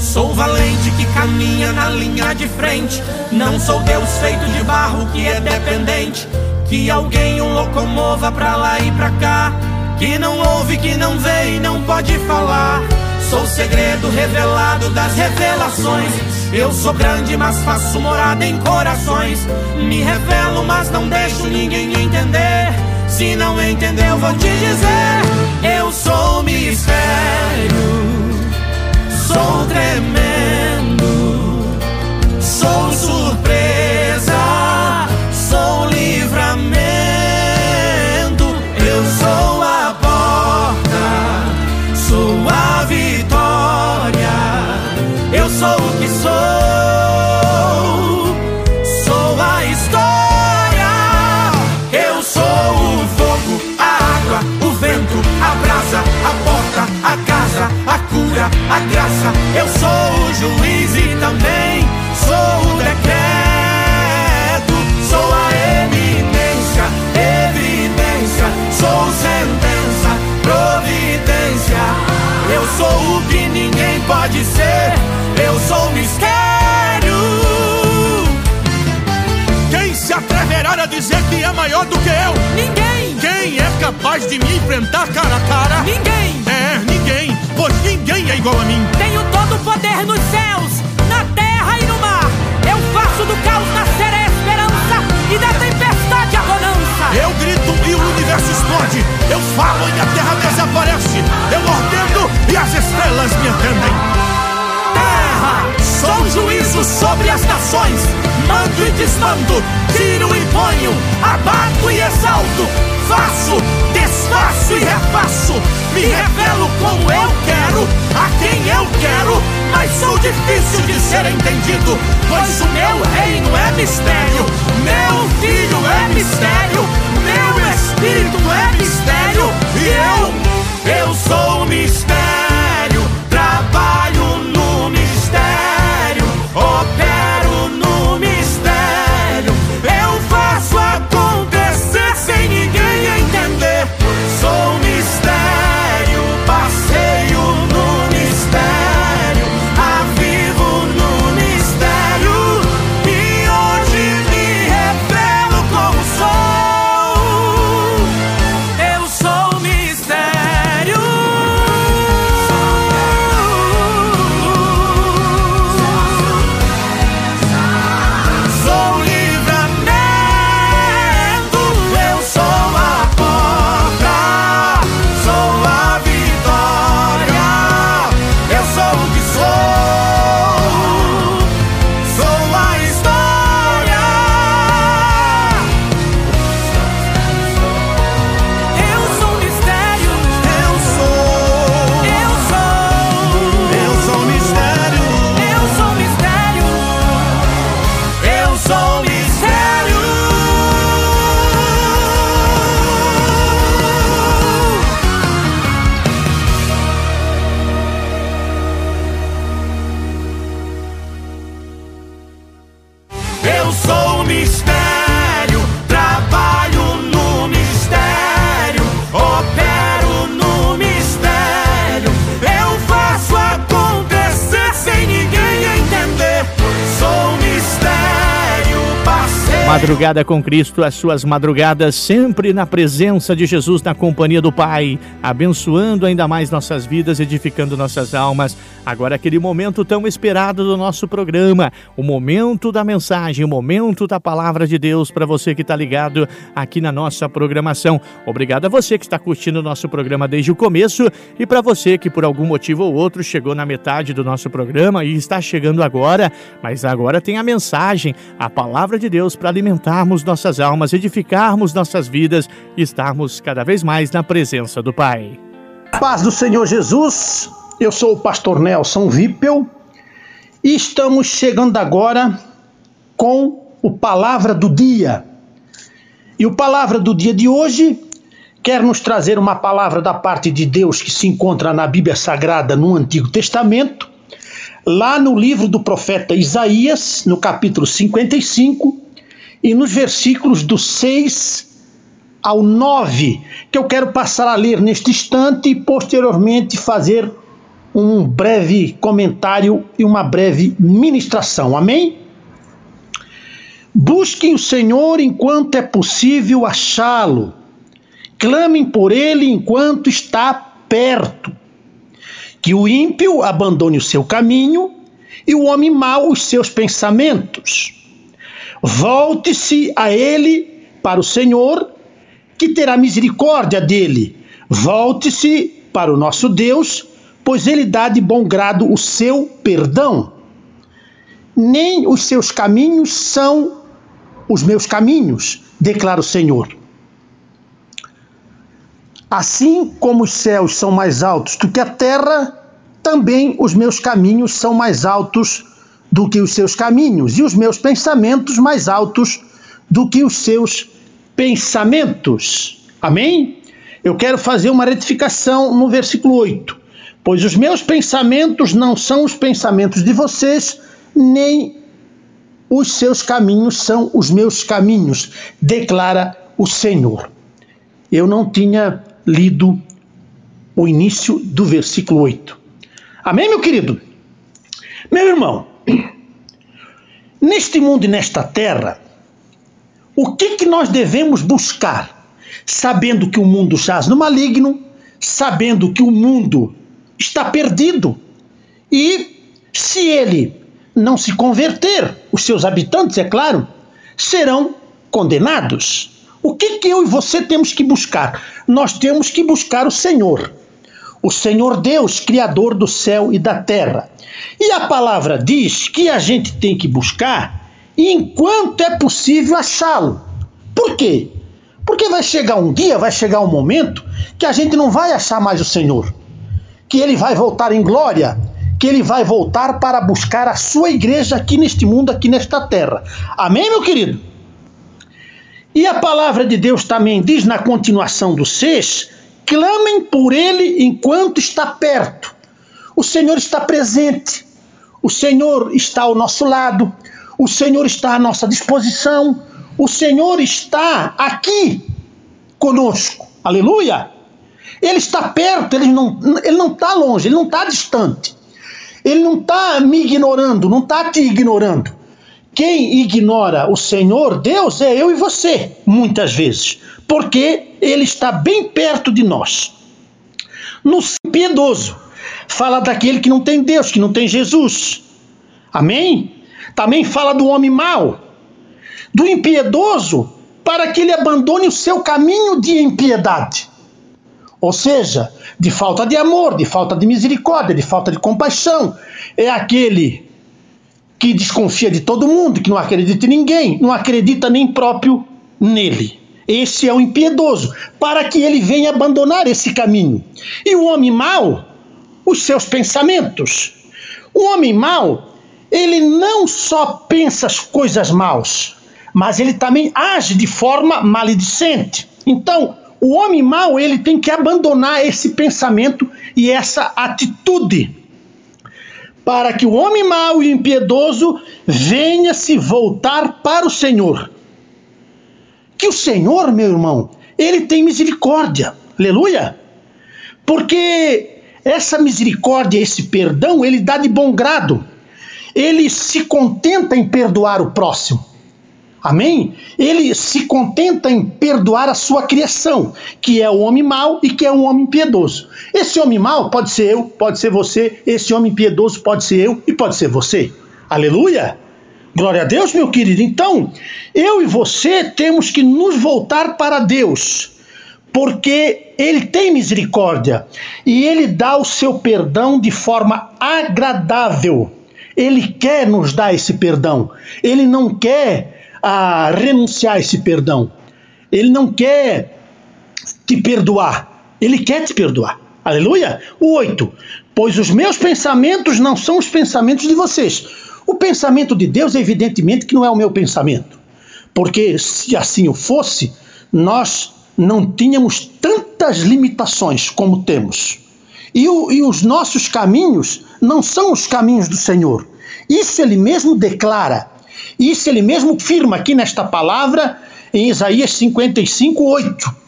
Sou valente que caminha na linha de frente. Não sou Deus feito de barro que é dependente. Que alguém o locomova pra lá e pra cá. Que não ouve, que não vê e não pode falar. Sou o segredo revelado das revelações. Eu sou grande, mas faço morada em corações. Me revelo, mas não deixo ninguém entender. Se não entendeu, vou te dizer: Eu sou mistério. Sou tremendo, a graça. Eu sou o juiz e também sou o decreto. Sou a eminência, evidência. Sou sentença, providência. Eu sou o que ninguém pode ser. Eu sou mistério. Quem se atreverá a dizer que é maior do que eu? Ninguém! Quem é capaz de me enfrentar cara a cara? Ninguém! É, ninguém, pois ninguém é igual a mim. Tenho todo o poder nos céus, na terra e no mar. Eu faço do caos nascer a esperança e da tempestade a bonança. Eu grito e o universo explode. Eu falo e a terra desaparece. Eu ordeno e as estrelas me atendem. Terra, sou juízo sobre as nações. Mando e desmando, tiro e ponho, abato e exalto. Faço, desfaço e refaço. Me revelo como eu quero, a quem eu quero. Mas sou difícil de ser entendido, pois o meu reino é mistério. Meu filho é mistério, meu espírito é mistério. E eu, eu sou mistério. Madrugada com Cristo, as suas madrugadas sempre na presença de Jesus, na companhia do Pai, abençoando ainda mais nossas vidas, edificando nossas almas. Agora, aquele momento tão esperado do nosso programa, o momento da mensagem, o momento da palavra de Deus para você que está ligado aqui na nossa programação. Obrigado a você que está curtindo o nosso programa desde o começo e para você que por algum motivo ou outro chegou na metade do nosso programa e está chegando agora, mas agora tem a mensagem, a palavra de Deus para alimentarmos nossas almas, edificarmos nossas vidas e estarmos cada vez mais na presença do Pai. Paz do Senhor Jesus, eu sou o pastor Nelson Vipel e estamos chegando agora com o Palavra do Dia. E o Palavra do Dia de hoje quer nos trazer uma palavra da parte de Deus que se encontra na Bíblia Sagrada no Antigo Testamento, lá no livro do profeta Isaías, no capítulo 55, e nos versículos do 6 ao 9, que eu quero passar a ler neste instante e posteriormente fazer um breve comentário e uma breve ministração. Amém? Busquem o Senhor enquanto é possível achá-lo. Clamem por ele enquanto está perto. Que o ímpio abandone o seu caminho e o homem mau os seus pensamentos. Volte-se a ele para o Senhor, que terá misericórdia dele. Volte-se para o nosso Deus, pois ele dá de bom grado o seu perdão. Nem os seus caminhos são os meus caminhos, declara o Senhor. Assim como os céus são mais altos do que a terra, também os meus caminhos são mais altos do que os seus caminhos, e os meus pensamentos mais altos do que os seus pensamentos. Amém? Eu quero fazer uma retificação no versículo 8. Pois os meus pensamentos não são os pensamentos de vocês, nem os seus caminhos são os meus caminhos, declara o Senhor. Eu não tinha lido o início do versículo 8. Amém, meu querido? Meu irmão, neste mundo e nesta terra, o que, que nós devemos buscar? Sabendo que o mundo jaz no maligno, sabendo que o mundo está perdido, e se ele não se converter, os seus habitantes, é claro, serão condenados. O que, que eu e você temos que buscar? Nós temos que buscar o Senhor, o Senhor Deus, Criador do céu e da terra. E a palavra diz que a gente tem que buscar enquanto é possível achá-lo. Por quê? Porque vai chegar um dia, vai chegar um momento que a gente não vai achar mais o Senhor, que ele vai voltar em glória, que ele vai voltar para buscar a sua igreja aqui neste mundo, aqui nesta terra. Amém, meu querido? E a palavra de Deus também diz na continuação do 6: clamem por ele enquanto está perto. O Senhor está presente, o Senhor está ao nosso lado, o Senhor está à nossa disposição, o Senhor está aqui conosco. Aleluia! Ele está perto, ele não, ele não está longe, ele não está distante. Ele não está me ignorando, não está te ignorando. Quem ignora o Senhor, Deus, é eu e você, muitas vezes, porque Ele está bem perto de nós. No piedoso, fala daquele que não tem Deus, que não tem Jesus. Amém? Também fala do homem mau, do impiedoso, para que ele abandone o seu caminho de impiedade. Ou seja, de falta de amor, de falta de misericórdia, de falta de compaixão. É aquele que desconfia de todo mundo, que não acredita em ninguém, não acredita nem próprio nele. Esse é o impiedoso, para que ele venha abandonar esse caminho. E o homem mau, os seus pensamentos. O homem mau, ele não só pensa as coisas maus, mas ele também age de forma maledicente. Então, o homem mau, ele tem que abandonar esse pensamento e essa atitude para que o homem mau e impiedoso venha se voltar para o Senhor. Que o Senhor, meu irmão, ele tem misericórdia. Aleluia! Porque essa misericórdia, esse perdão, ele dá de bom grado. Ele se contenta em perdoar o próximo. Amém? Ele se contenta em perdoar a sua criação, que é o homem mau e que é um homem piedoso. Esse homem mau pode ser eu, pode ser você, esse homem piedoso pode ser eu e pode ser você. Aleluia! Glória a Deus, meu querido. Então, eu e você temos que nos voltar para Deus, porque Ele tem misericórdia e Ele dá o seu perdão de forma agradável. Ele quer nos dar esse perdão. Ele não quer ah, renunciar a esse perdão. Ele não quer te perdoar. Ele quer te perdoar. Aleluia? O 8. Pois os meus pensamentos não são os pensamentos de vocês. O pensamento de Deus, evidentemente, que não é o meu pensamento. Porque se assim o fosse, nós não tínhamos tantas limitações como temos. E, o, e os nossos caminhos não são os caminhos do Senhor. Isso ele mesmo declara. Isso ele mesmo firma aqui nesta palavra em Isaías 55, 8.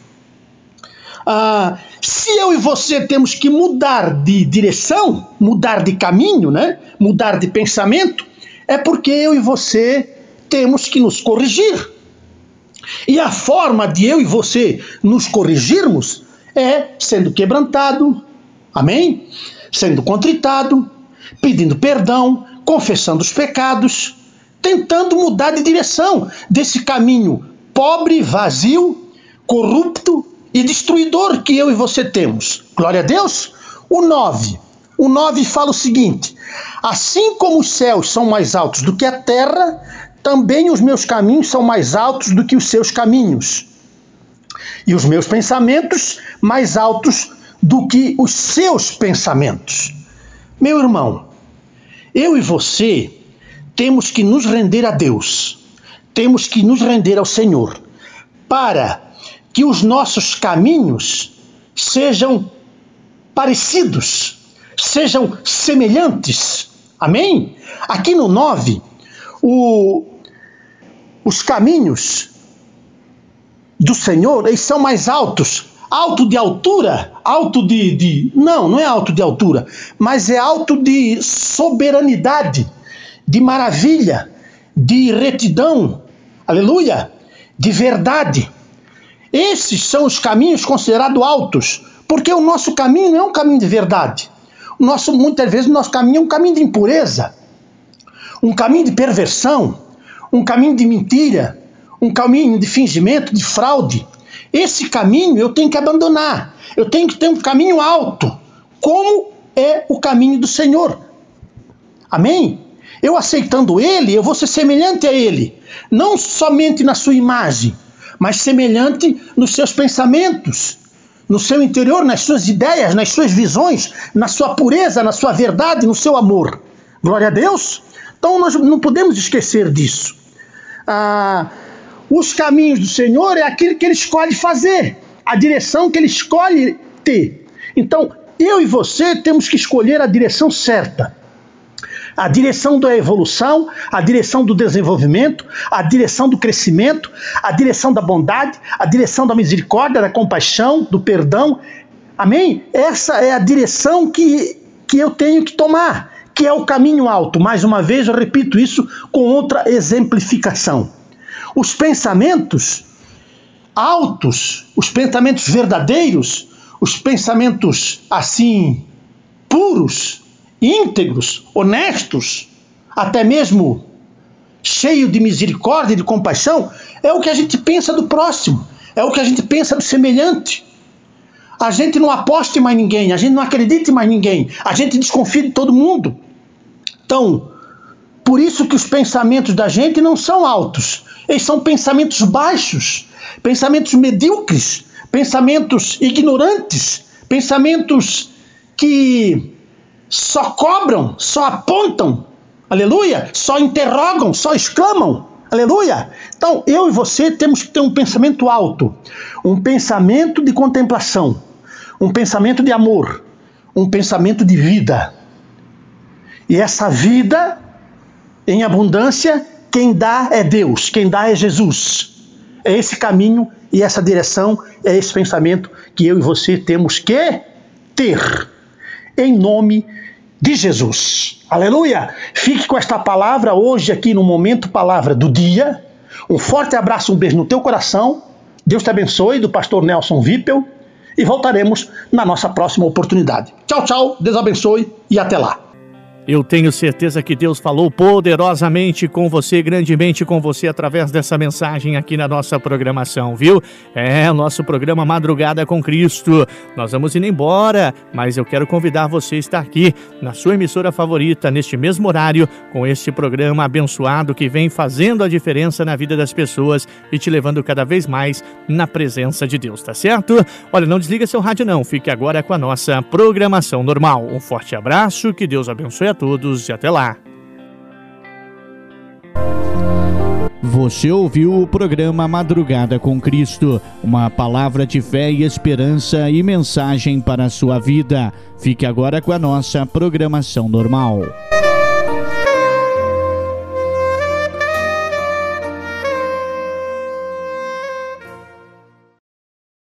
Ah, se eu e você temos que mudar de direção, mudar de caminho, né? mudar de pensamento, é porque eu e você temos que nos corrigir. E a forma de eu e você nos corrigirmos é sendo quebrantado, amém? Sendo contritado, pedindo perdão, confessando os pecados, tentando mudar de direção desse caminho pobre, vazio, corrupto e destruidor que eu e você temos. Glória a Deus. O 9. O 9 fala o seguinte: Assim como os céus são mais altos do que a terra, também os meus caminhos são mais altos do que os seus caminhos. E os meus pensamentos mais altos do que os seus pensamentos. Meu irmão, eu e você temos que nos render a Deus, temos que nos render ao Senhor, para que os nossos caminhos sejam parecidos, sejam semelhantes. Amém? Aqui no 9, o, os caminhos do Senhor eles são mais altos. Alto de altura, alto de, de. Não, não é alto de altura, mas é alto de soberanidade de maravilha, de retidão, aleluia, de verdade. Esses são os caminhos considerados altos, porque o nosso caminho não é um caminho de verdade. O nosso, muitas vezes o nosso caminho é um caminho de impureza, um caminho de perversão, um caminho de mentira, um caminho de fingimento, de fraude. Esse caminho eu tenho que abandonar. Eu tenho que ter um caminho alto, como é o caminho do Senhor. Amém? Eu aceitando ele, eu vou ser semelhante a ele, não somente na sua imagem, mas semelhante nos seus pensamentos, no seu interior, nas suas ideias, nas suas visões, na sua pureza, na sua verdade, no seu amor. Glória a Deus. Então nós não podemos esquecer disso. Ah, os caminhos do Senhor é aquilo que ele escolhe fazer, a direção que ele escolhe ter. Então, eu e você temos que escolher a direção certa a direção da evolução, a direção do desenvolvimento, a direção do crescimento, a direção da bondade, a direção da misericórdia, da compaixão, do perdão. Amém? Essa é a direção que, que eu tenho que tomar, que é o caminho alto. Mais uma vez, eu repito isso com outra exemplificação. Os pensamentos altos, os pensamentos verdadeiros, os pensamentos assim puros, íntegros, honestos, até mesmo cheio de misericórdia e de compaixão, é o que a gente pensa do próximo, é o que a gente pensa do semelhante. A gente não aposta em mais ninguém, a gente não acredita em mais ninguém, a gente desconfia de todo mundo. Então, por isso que os pensamentos da gente não são altos, eles são pensamentos baixos, pensamentos medíocres, pensamentos ignorantes, pensamentos que só cobram, só apontam, aleluia, só interrogam, só exclamam, aleluia. Então, eu e você temos que ter um pensamento alto, um pensamento de contemplação, um pensamento de amor, um pensamento de vida. E essa vida em abundância, quem dá é Deus, quem dá é Jesus. É esse caminho e essa direção, é esse pensamento que eu e você temos que ter. Em nome de Jesus. Aleluia! Fique com esta palavra hoje aqui no momento palavra do dia, Um forte abraço, um beijo no teu coração. Deus te abençoe, do pastor Nelson Vippel. E voltaremos na nossa próxima oportunidade. Tchau, tchau, Deus abençoe e até lá. Eu tenho certeza que Deus falou poderosamente com você, grandemente com você, através dessa mensagem aqui na nossa programação, viu? É, nosso programa Madrugada com Cristo. Nós vamos indo embora, mas eu quero convidar você a estar aqui na sua emissora favorita, neste mesmo horário, com este programa abençoado que vem fazendo a diferença na vida das pessoas e te levando cada vez mais na presença de Deus, tá certo? Olha, não desliga seu rádio não, fique agora com a nossa programação normal. Um forte abraço, que Deus abençoe a todos e até lá. Você ouviu o programa Madrugada com Cristo, uma palavra de fé e esperança e mensagem para a sua vida. Fique agora com a nossa programação normal.